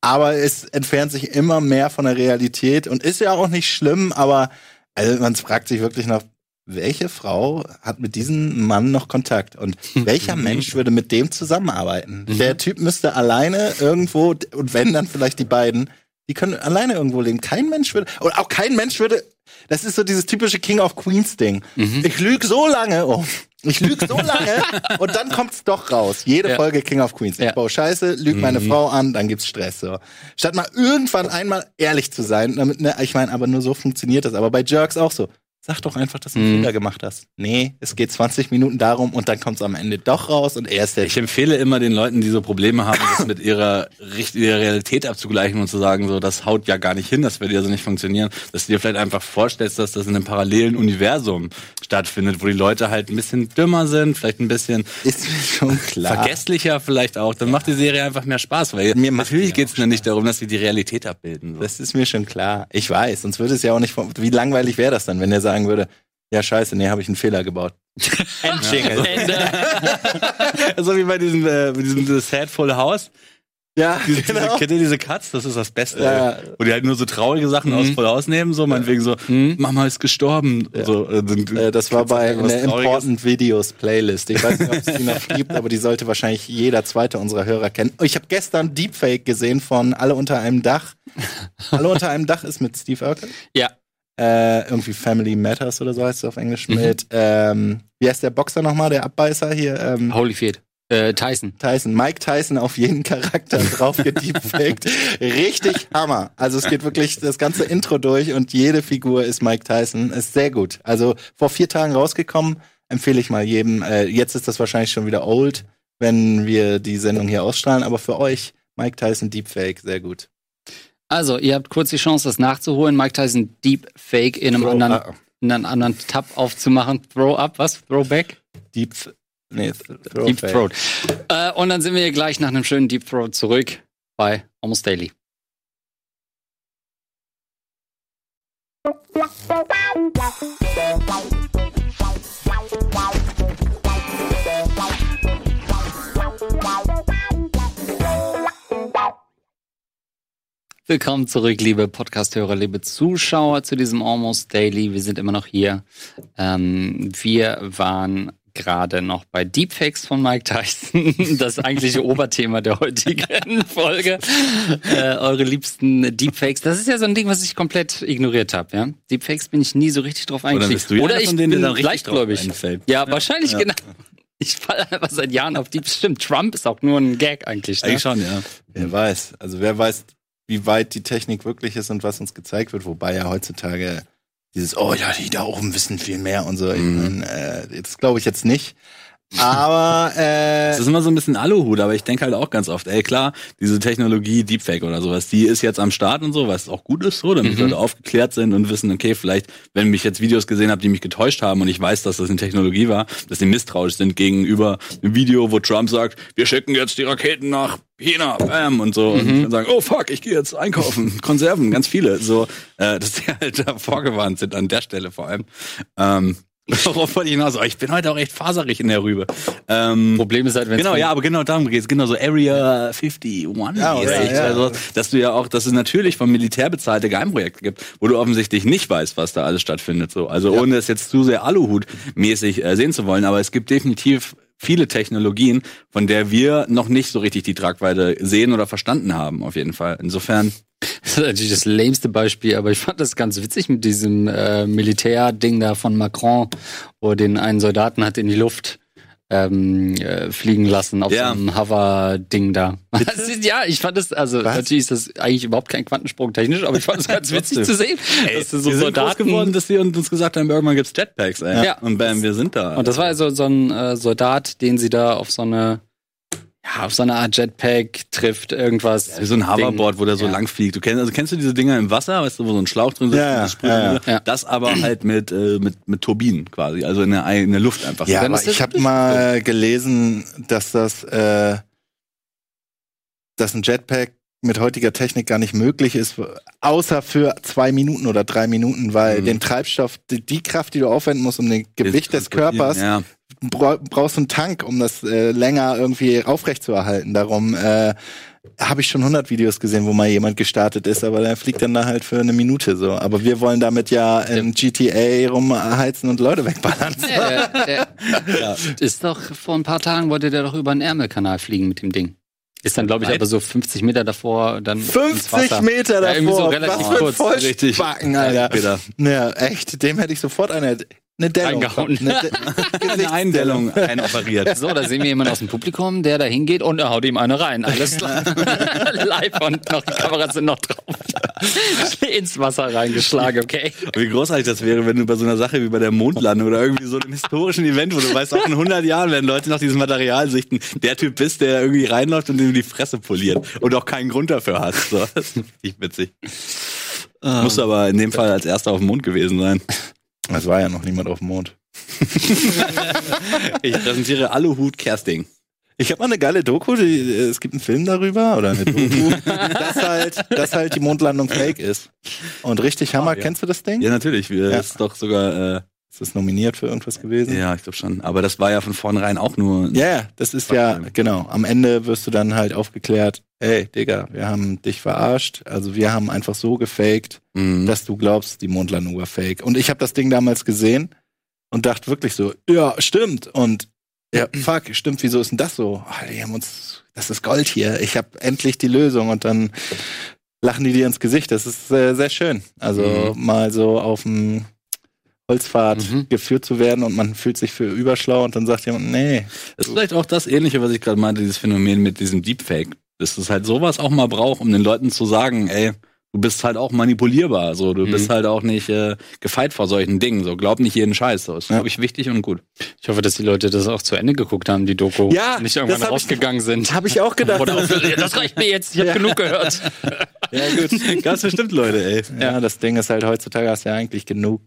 Aber es entfernt sich immer mehr von der Realität und ist ja auch nicht schlimm, aber also man fragt sich wirklich noch, welche Frau hat mit diesem Mann noch Kontakt und welcher Mensch würde mit dem zusammenarbeiten? Der Typ müsste alleine irgendwo und wenn dann vielleicht die beiden, die können alleine irgendwo leben. Kein Mensch würde und auch kein Mensch würde. Das ist so dieses typische King of Queens Ding. Ich lüge so lange, oh, ich lüge so lange und dann kommt's doch raus. Jede Ja. Folge King of Queens. Ich Ja. baue Scheiße, lüge meine Frau an, dann gibt's Stress. So. Statt mal irgendwann einmal ehrlich zu sein, damit, ne, ich meine, aber nur so funktioniert das. Aber bei Jerks auch so. Sag doch einfach, dass du einen Mhm. Fehler gemacht hast. Nee, es geht 20 Minuten darum und dann kommt's am Ende doch raus und er ist der Ich empfehle immer den Leuten, die so Probleme haben, das mit ihrer richtigen Realität abzugleichen und zu sagen, so, das haut ja gar nicht hin, das wird ja so nicht funktionieren, dass du dir vielleicht einfach vorstellst, dass das in einem parallelen Universum stattfindet, wo die Leute halt ein bisschen dümmer sind, vielleicht ein bisschen ist mir schon klar. vergesslicher vielleicht auch, dann macht die Serie einfach mehr Spaß, weil Mir natürlich geht es mir nicht darum, dass sie die Realität abbilden. So. Das ist mir schon klar. Ich weiß, sonst würde es ja auch nicht. Wie langweilig wäre das dann, wenn er sagen würde, ja scheiße, nee, habe ich einen Fehler gebaut. Endjingle. Ende. so wie bei diesem, äh, diesem The Sad Full House. Ja, Diese, genau. diese, kennt ihr diese Cuts? Das ist das Beste. Ja. Wo die halt nur so traurige Sachen aus Full House nehmen, so meinetwegen so, Mama ist gestorben. So, äh, Äh, das war bei der Trauriges. Important Videos Playlist. Ich weiß nicht, ob es die noch gibt, aber die sollte wahrscheinlich jeder zweite unserer Hörer kennen. Oh, Ich habe gestern Deepfake gesehen von Alle unter einem Dach. Alle unter einem Dach ist mit Steve Urkel. Ja. Äh, irgendwie Family Matters oder so heißt es auf Englisch. Mit, ähm, wie heißt der Boxer nochmal, der Abbeißer hier? Ähm, Holyfield. Äh, Tyson. Tyson, Mike Tyson auf jeden Charakter drauf gedeepfaked. Richtig Hammer. Also es geht wirklich das ganze Intro durch und jede Figur ist Mike Tyson. Ist sehr gut. Also vor vier Tagen rausgekommen, empfehle ich mal jedem. Äh, jetzt ist das wahrscheinlich schon wieder old, wenn wir die Sendung hier ausstrahlen, aber für euch Mike Tyson Deepfake, sehr gut. Also, ihr habt kurz die Chance, das nachzuholen. Mike Tyson Deepfake in einem Throw- anderen, ah, in einem anderen Tab aufzumachen. Throw up, was? Throwback? Deep, nee, Throwfake. Deep Throat. Äh, und dann sind wir hier gleich nach einem schönen Deep Throat zurück bei Almost Daily. Willkommen zurück, liebe Podcast-Hörer, liebe Zuschauer zu diesem Almost Daily. Wir sind immer noch hier. Ähm, wir waren gerade noch bei Deepfakes von Mike Tyson, das eigentliche Oberthema der heutigen Folge. Äh, eure liebsten Deepfakes. Das ist ja so ein Ding, was ich komplett ignoriert habe. Ja? Deepfakes bin ich nie so richtig drauf Oder eingestiegen. ja Oder einer ich von denen, bin leichtgläubig. einfällt. Ja, wahrscheinlich Ja. genau. Ich falle einfach seit Jahren auf Deep. Stimmt, Trump ist auch nur ein Gag eigentlich. Ne? Eigentlich schon, ja. Wer weiß. Also wer weiß, wie weit die Technik wirklich ist und was uns gezeigt wird, wobei ja heutzutage dieses, oh ja, die da oben wissen viel mehr und so. Ich Mhm. mein, äh, das glaube ich jetzt nicht. Aber äh, Es ist immer so ein bisschen Aluhut, aber ich denke halt auch ganz oft, ey klar, diese Technologie Deepfake oder sowas, die ist jetzt am Start und so, was auch gut ist so, damit Mhm. Leute aufgeklärt sind und wissen, okay, vielleicht, wenn ich jetzt Videos gesehen habe, die mich getäuscht haben und ich weiß, dass das eine Technologie war, dass die misstrauisch sind gegenüber einem Video, wo Trump sagt, wir schicken jetzt die Raketen nach China, bam, und so, und dann sagen, oh fuck, ich gehe jetzt einkaufen, Konserven, ganz viele, so, äh, dass die halt da vorgewarnt sind an der Stelle vor allem. Ähm, Worauf wollte ich hinaus? Oh, ich bin heute auch echt faserig in der Rübe. Ähm, Problem ist halt, wenn Genau, ja, aber genau darum geht's. Genau so Area 51. Ja, mäßig. ja, ja. Also, dass du ja auch, dass es natürlich vom Militär bezahlte Geheimprojekte gibt, wo du offensichtlich nicht weißt, was da alles stattfindet. So, also ohne es jetzt zu sehr Aluhut-mäßig äh, sehen zu wollen, aber es gibt definitiv viele Technologien, von der wir noch nicht so richtig die Tragweite sehen oder verstanden haben, auf jeden Fall. Insofern, Das ist natürlich das lämste Beispiel, aber ich fand das ganz witzig mit diesem äh, Militärding da von Macron, wo er den einen Soldaten hat in die Luft ähm, äh, fliegen lassen auf Ja. so einem Hover-Ding da. Ist, ja, ich fand das, also Was? natürlich ist das eigentlich überhaupt kein Quantensprung technisch, aber ich fand es ganz witzig zu sehen, dass du so wir sind groß Soldaten geworden, dass wir uns gesagt haben, irgendwann gibt's Jetpacks, ey. Ja. Und bam, wir sind da. Und das war also so ein äh, Soldat, den sie da auf so eine, auf so eine Art Jetpack trifft, irgendwas. Wie so ein Hoverboard, wo der so Ja. lang fliegt. Du kennst, also kennst du diese Dinger im Wasser, weißt du, wo so ein Schlauch drin sitzt? Ja, ja, das ja, ja. Das aber halt mit, äh, mit, mit Turbinen quasi, also in der, in der Luft einfach. ja, aber ich habe mal gelesen, dass das, äh, dass ein Jetpack mit heutiger Technik gar nicht möglich ist, außer für zwei Minuten oder drei Minuten, weil Mhm. den Treibstoff, die, die Kraft, die du aufwenden musst, um den Gewicht des Körpers, Ja. Bra brauchst du einen Tank, um das äh, länger irgendwie aufrechtzuerhalten. Darum äh, habe ich schon 100 Videos gesehen, wo mal jemand gestartet ist, aber der fliegt dann da halt für eine Minute so. Aber wir wollen damit ja in GTA rumheizen und Leute wegballern. Der, der, der ist doch vor ein paar Tagen wollte der doch über den Ärmelkanal fliegen mit dem Ding. Ist dann, glaube ich, aber so 50 Meter davor dann. ins 50 Wasser. Meter Ja, irgendwie so davor. relativ Was kurz. Vollspacken, Alter. Ja, echt. Dem hätte ich sofort eine, eine Dellung. Eingehauen. Eine De Eine Eindellung einoperiert. So, da sehen wir jemanden aus dem Publikum, der da hingeht und er haut ihm eine rein. Alles klar. Live und noch, die Kameras sind noch drauf. Ins Wasser reingeschlagen, okay. Wie großartig das wäre, wenn du bei so einer Sache wie bei der Mondlandung oder irgendwie so einem historischen Event, wo du weißt, auch in 100 Jahren werden Leute noch dieses Material sichten, der Typ bist, der irgendwie reinläuft und dem die Fresse poliert und auch keinen Grund dafür hat. So, das ist richtig witzig. Muss aber in dem Fall als erster auf dem Mond gewesen sein. Das war ja noch niemand auf dem Mond. Ich präsentiere Aluhut Kersting. Ich habe mal eine geile Doku, die, äh, es gibt einen Film darüber oder eine Doku, dass halt, dass halt die Mondlandung fake ist. Und richtig Hammer, Ah, ja. kennst du das Ding? Ja, natürlich. Wir Ja. ist doch sogar äh, Ist das nominiert für irgendwas gewesen? Ja, ich glaube schon. Aber das war ja von vornherein auch nur. Ja, ja, das ist ja, genau. Am Ende wirst du dann halt aufgeklärt, ey, Digga, wir haben dich verarscht. Also wir haben einfach so gefaked, Mhm. dass du glaubst, die Mondlandung war fake. Und ich habe das Ding damals gesehen und dachte wirklich so, ja, stimmt. Und ja, fuck, stimmt, wieso ist denn das so? Ah, die haben uns, das ist Gold hier. Ich habe endlich die Lösung und dann lachen die dir ins Gesicht. Das ist äh, sehr schön. Also mal so auf dem Holzpfad Mhm. geführt zu werden und man fühlt sich für überschlau und dann sagt jemand, nee, Das ist vielleicht auch das Ähnliche, was ich gerade meinte, dieses Phänomen mit diesem Deepfake. Dass es halt sowas auch mal braucht, um den Leuten zu sagen, ey, du bist halt auch manipulierbar, so, du Mhm. bist halt auch nicht äh, gefeit vor solchen Dingen, so, glaub nicht jeden Scheiß, so, ist, Ja. glaube ich, wichtig und gut. Ich hoffe, dass die Leute das auch zu Ende geguckt haben, die Doku. Ja, Nicht das irgendwann hab ich- rausgegangen sind. habe ich auch gedacht. Oder das reicht mir jetzt, ich habe genug gehört. ja, gut. Ganz bestimmt, Leute, ey. Ja, das Ding ist halt, heutzutage hast du ja eigentlich genug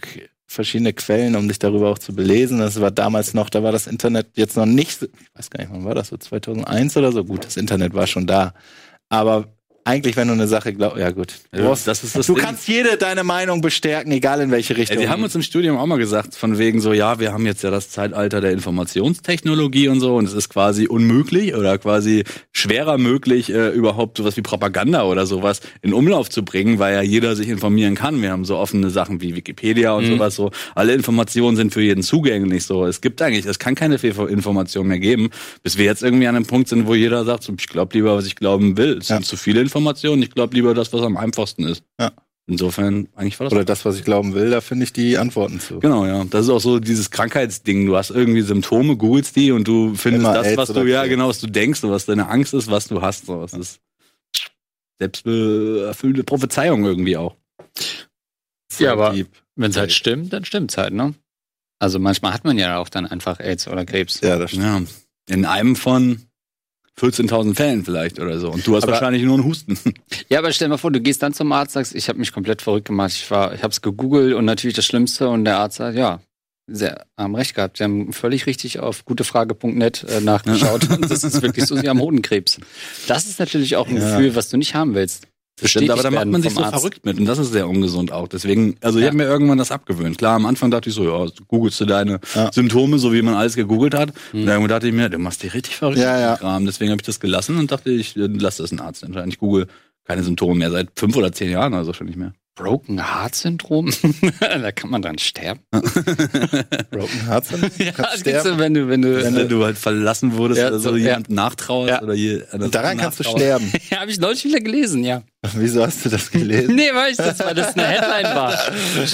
verschiedene Quellen, um dich darüber auch zu belesen. Das war damals noch, da war das Internet jetzt noch nicht, ich weiß gar nicht, wann war das, so 2001 oder so? Gut, das Internet war schon da. Aber eigentlich, wenn du eine Sache glaubst, ja gut. Du, Ja, brauchst- das ist das du Ding. kannst jede deine Meinung bestärken, egal in welche Richtung. Ey, die haben uns im Studium auch mal gesagt, von wegen so, ja, wir haben jetzt ja das Zeitalter der Informationstechnologie und so und es ist quasi unmöglich oder quasi schwerer möglich, äh, überhaupt sowas wie Propaganda oder sowas in Umlauf zu bringen, weil ja jeder sich informieren kann. Wir haben so offene Sachen wie Wikipedia und sowas so. Alle Informationen sind für jeden zugänglich so. Es gibt eigentlich, es kann keine Fehlinformation mehr geben, bis wir jetzt irgendwie an einem Punkt sind, wo jeder sagt, so, ich glaube lieber, was ich glauben will. Es Ja. sind zu viele Informationen, ich glaube lieber das, was am einfachsten ist. Ja. Insofern, eigentlich war das Oder das, was ich glauben will, da finde ich die Antworten zu. Genau, ja. Das ist auch so dieses Krankheitsding. Du hast irgendwie Symptome, googelst die und du findest Immer das, AIDS was du, ja, genau, was du denkst und was deine Angst ist, was du hast. So. Das ist selbsterfüllte Prophezeiung irgendwie auch. Ja, aber wenn es halt stimmt, dann stimmt's halt, ne? Also manchmal hat man ja auch dann einfach AIDS oder Krebs. Ja, das stimmt. Ja. In einem von 14.000 Fällen vielleicht oder so. Und du hast Aber- wahrscheinlich nur einen Husten. Ja, aber stell dir mal vor, du gehst dann zum Arzt, sagst, ich habe mich komplett verrückt gemacht. Ich war, ich habe es gegoogelt und natürlich das Schlimmste und der Arzt sagt, ja, sehr haben recht gehabt. Sie haben völlig richtig auf gutefrage.net äh, nachgeschaut und das ist wirklich so, sie haben Hodenkrebs. Das ist natürlich auch ein Ja. Gefühl, was du nicht haben willst. Stimmt, aber da macht man sich so Arzt. verrückt mit und das ist sehr ungesund auch. Deswegen, also ich Ja. habe mir irgendwann das abgewöhnt. Klar, am Anfang dachte ich so, ja, googelst du deine Ja. Symptome, so wie man alles gegoogelt hat. Und irgendwann dachte ich mir, du machst dich richtig verrückt Ja, mit dem ja. Kram. Deswegen habe ich das gelassen und dachte, ich äh, lass das einen Arzt entscheiden. Ich google keine Symptome mehr seit fünf oder zehn Jahren, also schon nicht mehr. Broken Heart Syndrom? da kann man dann sterben. Broken Heart Syndrome? Ja, Kannst sterben. so, wenn du, wenn du, Wenn äh, du halt verlassen wurdest Ja, oder so, so, jemand nachtrauerst Ja. oder je, daran kannst du nachtrauerst. sterben. ja, habe ich neulich wieder gelesen, ja. Wieso hast du das gelesen? Nee, weil ich das, weil das eine Headline war.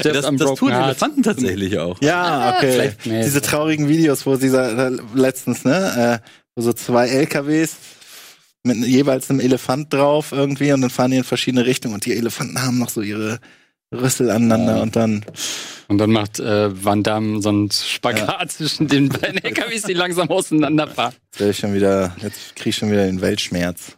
Das, am das tun Heart. Elefanten tatsächlich auch. Ja, okay. vielleicht- nee. Diese traurigen Videos, wo dieser äh, letztens, ne, äh, wo so zwei LKWs mit jeweils einem Elefant drauf irgendwie und dann fahren die in verschiedene Richtungen und die Elefanten haben noch so ihre Rüssel aneinander Ja. und dann Und dann macht äh, Van Damme so einen Spagat zwischen den beiden LKWs, die langsam auseinanderfahren. jetzt ich schon wieder, jetzt krieg ich schon wieder den Weltschmerz.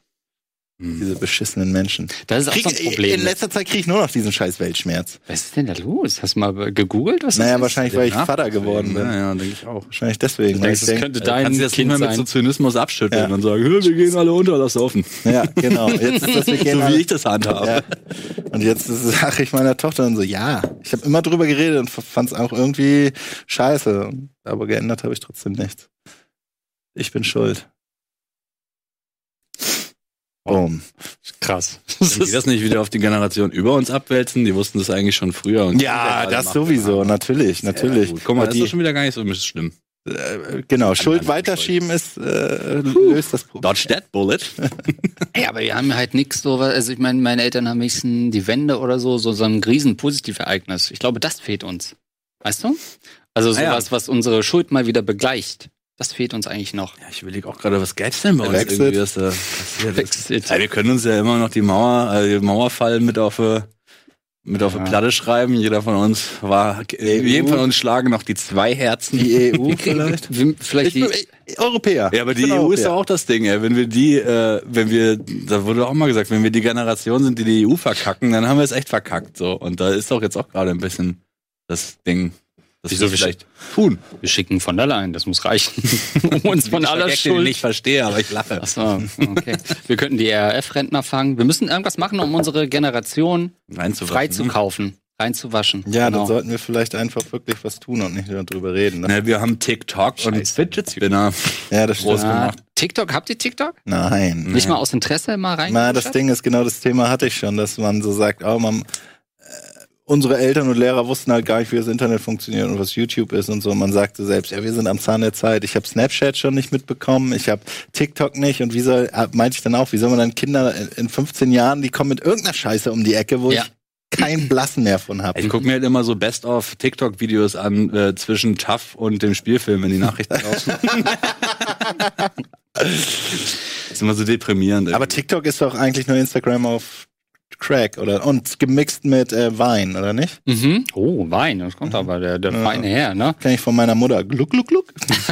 Hm. Diese beschissenen Menschen. Das ist auch Krieg, so ein Problem. in letzter Zeit kriege ich nur noch diesen scheiß Weltschmerz. Was ist denn da los? Hast du mal gegoogelt? Was Naja, das ist? wahrscheinlich, weil ich Vater geworden bin. Ja, ja, denke ich auch. Wahrscheinlich deswegen. Du denkst, ich es denk, könnte Du dein kannst nicht Kind mehr mit so Zynismus abschütteln Ja. und sagen, "Hö, wir gehen alle unter, lass laufen. ja, genau. Jetzt ist das, wir gehen So wie ich das handhabe. Ja. Und jetzt sage ich meiner Tochter dann so, ja, ich habe immer drüber geredet und fand es auch irgendwie scheiße. Aber geändert habe ich trotzdem nichts. Ich bin schuld. Boom. Krass. Wenn die das nicht wieder auf die Generation über uns abwälzen, die wussten das eigentlich schon früher. Und Ja, das sowieso, haben. natürlich, natürlich. Guck mal, das die, ist doch schon wieder gar nicht so schlimm. äh, genau, Schuld weiterschieben ist, äh, löst das Problem. Dodge that bullet. Ja, aber wir haben halt nichts so, also ich meine, meine Eltern haben wenigstens die Wende oder so, so, so ein riesen Positivereignis. Ich glaube, das fehlt uns. Weißt du? Also Ah ja. sowas, was unsere Schuld mal wieder begleicht. Das fehlt uns eigentlich noch. Ja, ich überlege auch gerade, was gäb's denn bei uns Brexit. irgendwie, was da passiert ist. Ja, wir können uns ja immer noch die Mauer, äh, den Mauerfall mit auf äh, mit auf Ja. eine Platte schreiben. Jeder von uns war, äh, jeden von uns schlagen noch die zwei Herzen. Die EU vielleicht? Vielleicht Ich die, bin, Europäer. Ja, aber die EU ist Europäer. doch auch das Ding, ey. Wenn wir die, äh, wenn wir, da wurde auch mal gesagt, wenn wir die Generation sind, die die EU verkacken, dann haben wir es echt verkackt, so. Und da ist doch jetzt auch gerade ein bisschen das Ding, dass Wieso wir vielleicht tun. wir schicken von der Leyen, das muss reichen. um uns von aller ich Schuld. nicht verstehe, aber ich lache. Achso, okay. Wir könnten die RAF-Rentner fangen. Wir müssen irgendwas machen, um unsere Generation Reinzuwerfen, frei ne? zu kaufen. reinzuwaschen. Ja, genau. dann sollten wir vielleicht einfach wirklich was tun und nicht nur drüber reden. Ne? Ne, wir haben TikTok und Scheiße. Fidget Spinner. Ja, das Groß stimmt. Ah, gemacht. TikTok, habt ihr TikTok? Nein. Nicht mal aus Interesse mal rein? Na, das Ding ist genau das Thema hatte ich schon, dass man so sagt, oh, man, unsere Eltern und Lehrer wussten halt gar nicht, wie das Internet funktioniert und was YouTube ist und so. Man sagte selbst, ja, wir sind am Zahn der Zeit. Ich habe Snapchat schon nicht mitbekommen, ich habe TikTok nicht und wie soll, äh, meinte ich dann auch, wie soll man dann Kinder in- in 15 Jahren, die kommen mit irgendeiner Scheiße um die Ecke, wo Ja. ich keinen Blassen mehr von habe. Ich gucke mir halt immer so Best-of-TikTok-Videos an äh, zwischen Tough und dem Spielfilm, wenn die Nachrichten laufen. ist immer so deprimierend. Aber TikTok ist doch eigentlich nur Instagram auf Crack, oder? Und gemixt mit äh, Wein, oder nicht? Mhm. Oh, Wein, das kommt aber der, der Ja. feine her, ne? Kenn ich von meiner Mutter. Gluck, gluck, gluck.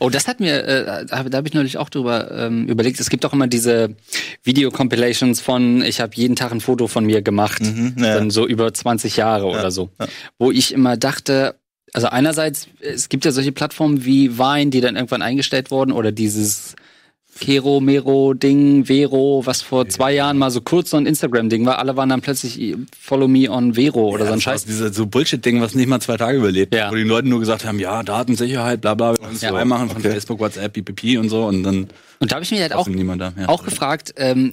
Oh, das hat mir, äh, da, habe ich neulich auch drüber ähm, überlegt. Es gibt auch immer diese Video-Compilations von, ich habe jeden Tag ein Foto von mir gemacht, Mhm, ja. dann so über 20 Jahre oder so. ja. Wo ich immer dachte, also einerseits, es gibt ja solche Plattformen wie Vine, die dann irgendwann eingestellt wurden, oder dieses Kero, Mero, Ding, Vero, was vor zwei Jahren mal so kurz so ein Instagram-Ding war. Alle waren dann plötzlich äh, Follow me on Vero oder so ein Scheiß. Dieses so Bullshit-Ding, was nicht mal zwei Tage überlebt. Ja. Wo die Leute nur gesagt haben, ja, Datensicherheit, bla bla, wir wollen es Ja. frei machen von Okay. Facebook, WhatsApp, PPP und so und dann Und da habe ich mich halt auch da. Ja. auch gefragt, ähm,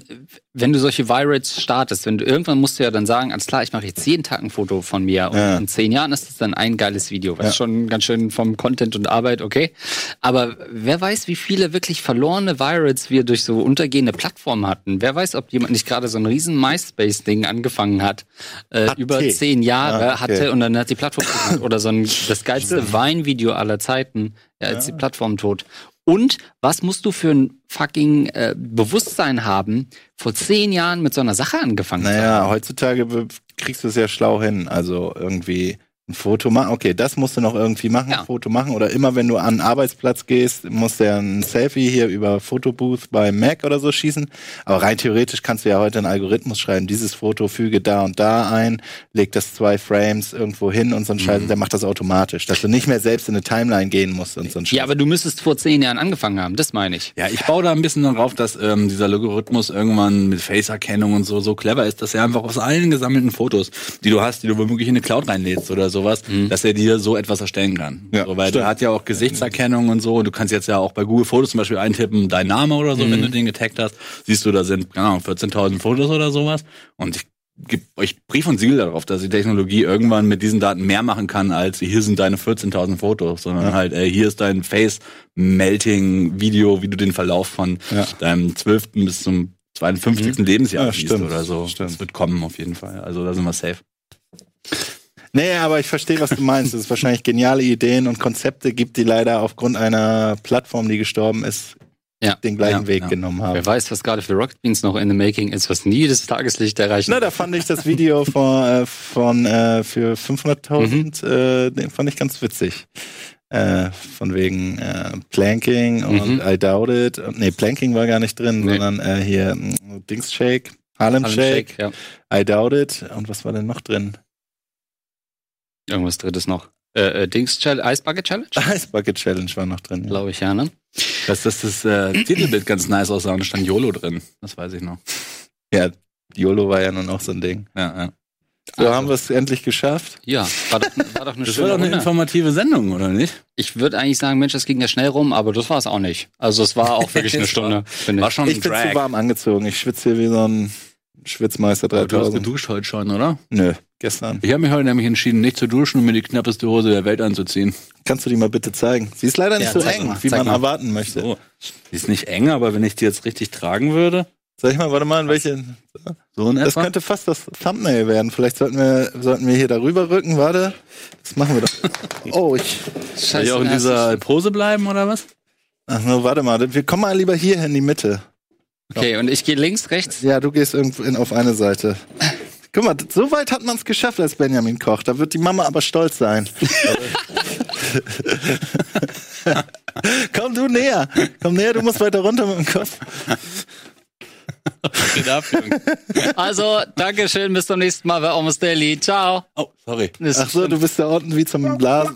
wenn du solche Virals startest, wenn du irgendwann musst du ja dann sagen, alles klar, ich mache jetzt jeden Tag ein Foto von mir und Ja. in zehn Jahren ist das dann ein geiles Video, was Ja. schon ganz schön vom Content und Arbeit, okay. Aber wer weiß, wie viele wirklich verlorene Virals wir durch so untergehende Plattformen hatten. Wer weiß, ob jemand nicht gerade so ein riesen MySpace-Ding angefangen hat, äh, Hat über T. zehn Jahre Ah, okay. hatte und dann hat die Plattform oder so ein das geilste Vine-Video aller Zeiten, ja, ist die Plattform tot. Und was musst du für ein fucking äh, Bewusstsein haben, vor zehn Jahren mit so einer Sache angefangen zu Naja, haben? heutzutage be- kriegst du es ja schlau hin. Also irgendwie ein Foto machen. Okay, das musst du noch irgendwie machen, Ja. ein Foto machen. Oder immer wenn du an den Arbeitsplatz gehst, musst du ja ein Selfie hier über Fotobooth bei Mac oder so schießen. Aber rein theoretisch kannst du ja heute einen Algorithmus schreiben, dieses Foto füge da und da ein, leg das zwei Frames irgendwo hin und so ein Mhm. Scheiß, der macht das automatisch. Dass du nicht mehr selbst in eine Timeline gehen musst und so ein Scheiß. Ja, aber du müsstest vor zehn Jahren angefangen haben, das meine ich. Ja, ich baue da ein bisschen darauf, dass ähm, dieser Logarithmus irgendwann mit Face-Erkennung und so so clever ist, dass er einfach aus allen gesammelten Fotos, die du hast, die du womöglich in eine Cloud reinlädst oder sowas, dass er dir so etwas erstellen kann. Ja, so, weil stimmt. der hat ja auch Gesichtserkennung und so. Und du kannst jetzt ja auch bei Google Fotos zum Beispiel eintippen, dein Name oder so, wenn du den getaggt hast. Siehst du, da sind, keine Ahnung, 14.000 Fotos oder sowas. Und ich gebe euch Brief und Siegel darauf, dass die Technologie irgendwann mit diesen Daten mehr machen kann, als hier sind deine 14.000 Fotos, sondern halt, ey, hier ist dein Face-Melting-Video, wie du den Verlauf von Ja. deinem 12. bis zum 52. Lebensjahr Ja, siehst stimmt, oder so. stimmt. Das wird kommen auf jeden Fall. Also da sind wir safe. Nee, aber ich verstehe, was du meinst. Dass es wahrscheinlich geniale Ideen und Konzepte gibt, die leider aufgrund einer Plattform, die gestorben ist, Ja. den gleichen Ja, Weg ja. genommen haben. Wer weiß, was gerade für Rocket Beans noch in the making ist, was nie das Tageslicht erreicht. Na, da fand ich das Video von, äh, von äh, für 500.000, äh, den fand ich ganz witzig. Äh, von wegen äh, Planking und Mhm. I Doubt It. Und, nee, Planking war gar nicht drin, Nee. sondern äh, hier mh, Dings Shake, Harlem, Harlem Shake, ja. I Doubt It. Und was war denn noch drin? Irgendwas drittes noch. Äh, äh, Dings Challenge, Ice Bucket Challenge? Ice Bucket Challenge war noch drin. Ja. Glaube ich, ja, ne? Dass das, das äh, Titelbild ganz nice aussah und da stand YOLO drin. Das weiß ich noch. ja, YOLO war ja nun auch so ein Ding. Ja, ja. So Also. haben wir es endlich geschafft. Ja, war doch, war doch eine Das schöne war doch eine Runde. informative Sendung, oder nicht? Ich würde eigentlich sagen, Mensch, das ging ja schnell rum, aber das war es auch nicht. Also es war auch wirklich eine Stunde, War ich. schon Ich ein bin zu warm angezogen. Ich schwitze hier wie so ein Schwitzmeister Du hast 3000. geduscht heute schon, oder? Nö, gestern. Ich habe mich heute nämlich entschieden, nicht zu duschen und mir die knappeste Hose der Welt anzuziehen. Kannst du die mal bitte zeigen? Sie ist leider nicht Ja, so eng, mal, wie zeig man mal. erwarten möchte. So. Die ist nicht eng, aber wenn ich die jetzt richtig tragen würde, Sag ich mal, warte mal, in welche. so in Das etwa. könnte fast das Thumbnail werden. Vielleicht sollten wir, sollten wir hier darüber rücken. Warte. Das machen wir doch. Oh, ich. Soll ich auch in dieser Pose bleiben, oder was? Ach no, warte mal. Wir kommen mal lieber hier in die Mitte. Okay, und ich gehe links, rechts. Ja, du gehst irgendwo in, auf eine Seite. Guck mal, so weit hat man es geschafft als Benjamin Koch. Da wird die Mama aber stolz sein. Komm du näher. Komm näher, du musst weiter runter mit dem Kopf. Also, Dankeschön, bis zum nächsten Mal bei Almost Daily. Ciao. Oh, sorry. Ach so, du bist da unten wie zum Blasen.